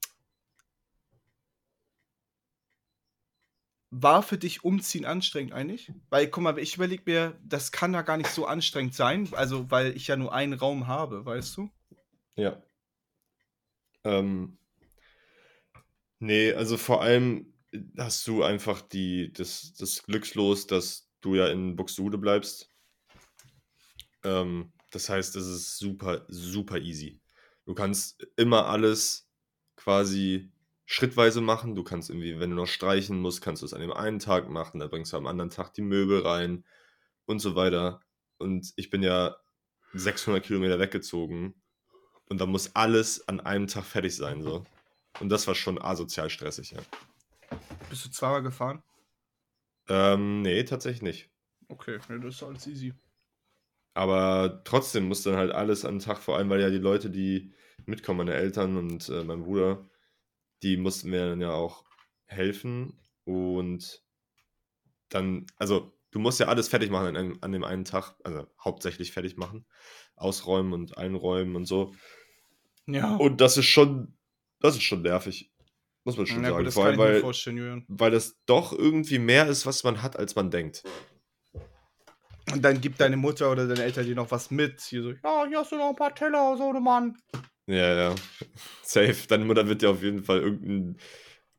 War für dich Umziehen anstrengend eigentlich? Weil, guck mal, ich überlege mir, das kann ja gar nicht so anstrengend sein, also weil ich ja nur einen Raum habe, weißt du? Ja. Ähm. Nee, also vor allem hast du einfach die, das, das Glückslos, dass du ja in Buxtehude bleibst. Ähm, das heißt, es ist super, super easy. Du kannst immer alles quasi schrittweise machen. Du kannst irgendwie, wenn du noch streichen musst, kannst du es an dem einen Tag machen, dann bringst du am anderen Tag die Möbel rein und so weiter. Und ich bin ja 600 Kilometer weggezogen und da muss alles an einem Tag fertig sein, so. Und das war schon asozial stressig, ja. Bist du zweimal gefahren? Ähm, nee, tatsächlich nicht. Okay, ja, das ist alles easy. Aber trotzdem muss dann halt alles an den Tag, vor allem weil ja die Leute, die mitkommen, meine Eltern und äh, mein Bruder, die mussten mir dann ja auch helfen und dann, also du musst ja alles fertig machen an, einem, an dem einen Tag, also hauptsächlich fertig machen, ausräumen und einräumen und so. Ja. Und das ist schon, das ist schon nervig, muss man schon ja, sagen. gut, vor allem, weil, weil das doch irgendwie mehr ist, was man hat, als man denkt. Und dann gibt deine Mutter oder deine Eltern dir noch was mit. Hier so, ja, hier hast du noch ein paar Teller, so, du Mann. Ja, ja. Safe. Deine Mutter wird dir auf jeden Fall irgendein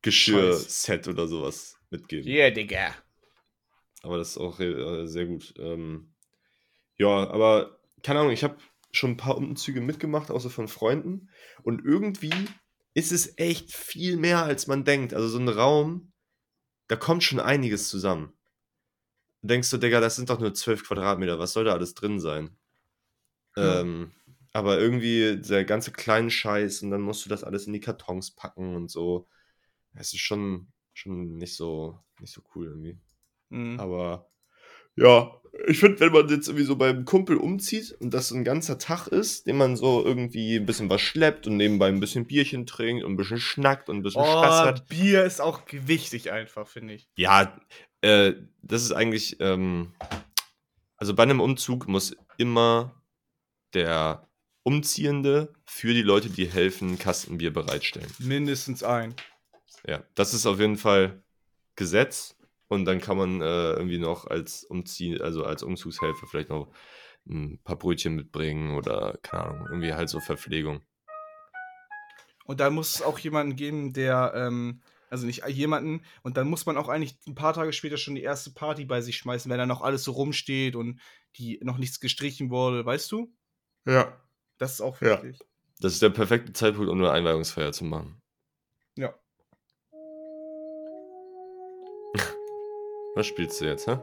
Geschirrset oder sowas mitgeben. Yeah, Digga. Aber das ist auch äh, sehr gut. Ähm, ja, aber keine Ahnung, ich habe schon ein paar Umzüge mitgemacht, außer von Freunden. Und irgendwie ist es echt viel mehr, als man denkt. Also so ein Raum, da kommt schon einiges zusammen. Du denkst du, Digga, das sind doch nur 12 Quadratmeter, was soll da alles drin sein? Ja. Ähm, aber irgendwie der ganze kleine Scheiß und dann musst du das alles in die Kartons packen und so. Es ist schon, schon nicht so, nicht so cool irgendwie. Mhm. Aber ja, ich finde, wenn man jetzt irgendwie so beim Kumpel umzieht und das so ein ganzer Tag ist, den man so irgendwie ein bisschen was schleppt und nebenbei ein bisschen Bierchen trinkt und ein bisschen schnackt und ein bisschen Spaß Oh, hat. Bier ist auch wichtig einfach, finde ich. Ja, äh, das ist eigentlich, ähm, also bei einem Umzug muss immer der Umziehende für die Leute, die helfen, Kastenbier bereitstellen. Mindestens ein. Ja, das ist auf jeden Fall Gesetz. Und dann kann man äh, irgendwie noch als Umzieh, also als Umzugshelfer vielleicht noch ein paar Brötchen mitbringen oder keine Ahnung, irgendwie halt so Verpflegung. Und dann muss es auch jemanden geben, der, ähm, also nicht jemanden, und dann muss man auch eigentlich ein paar Tage später schon die erste Party bei sich schmeißen, wenn da noch alles so rumsteht und die noch nichts gestrichen wurde, weißt du? Ja. Das ist auch Ja. wichtig. Das ist der perfekte Zeitpunkt, um eine Einweihungsfeier zu machen. Ja. Was spielst du jetzt, hä?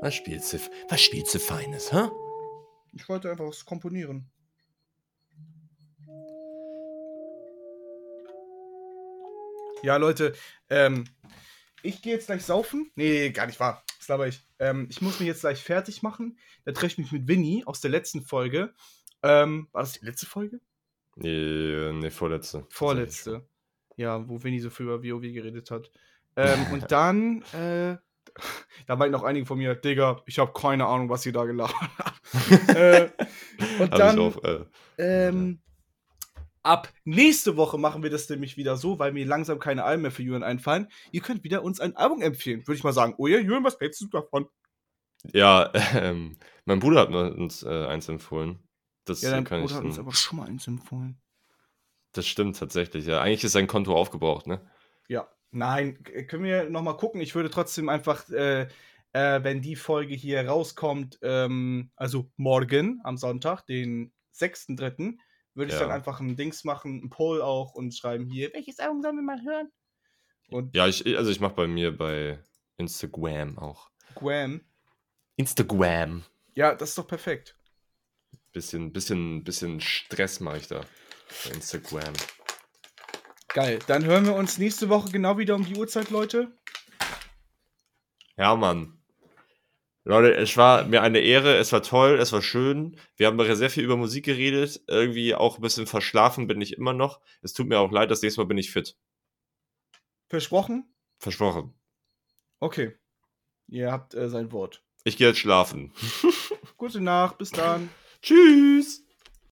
Was spielst du, was spielst du Feines, hä? Ich wollte einfach was komponieren. Ja, Leute, ähm, ich gehe jetzt gleich saufen. Nee, gar nicht wahr. Das laber ich. Ähm, ich muss mich jetzt gleich fertig machen. Da treffe ich mich mit Winnie aus der letzten Folge. Ähm, war das die letzte Folge? Nee, nee, vorletzte. Vorletzte. Ja, wo Winnie so viel über WoW geredet hat. Ähm, und dann, äh, da meinten auch einige von mir, Digga, ich habe keine Ahnung, was ihr da geladen habt. äh, und Hab dann, auch, äh, ähm, ab nächste Woche machen wir das nämlich wieder so, weil mir langsam keine Alben mehr für Jürgen einfallen. Ihr könnt wieder uns ein Album empfehlen. Würde ich mal sagen, oh ja, Jürgen, was hältst du davon? ja, ähm, mein Bruder hat uns äh, eins empfohlen. Das Ja, dein kann Bruder ich hat uns aber schon mal eins empfohlen. Das stimmt tatsächlich, ja. Eigentlich ist sein Konto aufgebraucht, ne? Ja, nein, k- können wir noch mal gucken. Ich würde trotzdem einfach, äh, äh, wenn die Folge hier rauskommt, ähm, also morgen am Sonntag, den 6.3., würde ich Ja. dann einfach ein Dings machen, ein Poll auch und schreiben hier, welches Album sollen wir mal hören? Und Ja, ich, also ich mache bei mir bei Instagram auch. Guam. Instagram. Ja, das ist doch perfekt. Bisschen, bisschen, bisschen Stress mache ich da. Bei Instagram. Geil. Dann hören wir uns nächste Woche genau wieder um die Uhrzeit, Leute. Ja, Mann. Leute, es war mir eine Ehre, es war toll, es war schön. Wir haben sehr viel über Musik geredet. Irgendwie auch ein bisschen verschlafen bin ich immer noch. Es tut mir auch leid, das nächste Mal bin ich fit. Versprochen? Versprochen. Okay. Ihr habt äh, sein Wort. Ich gehe jetzt schlafen. Gute Nacht, bis dann. Tschüss.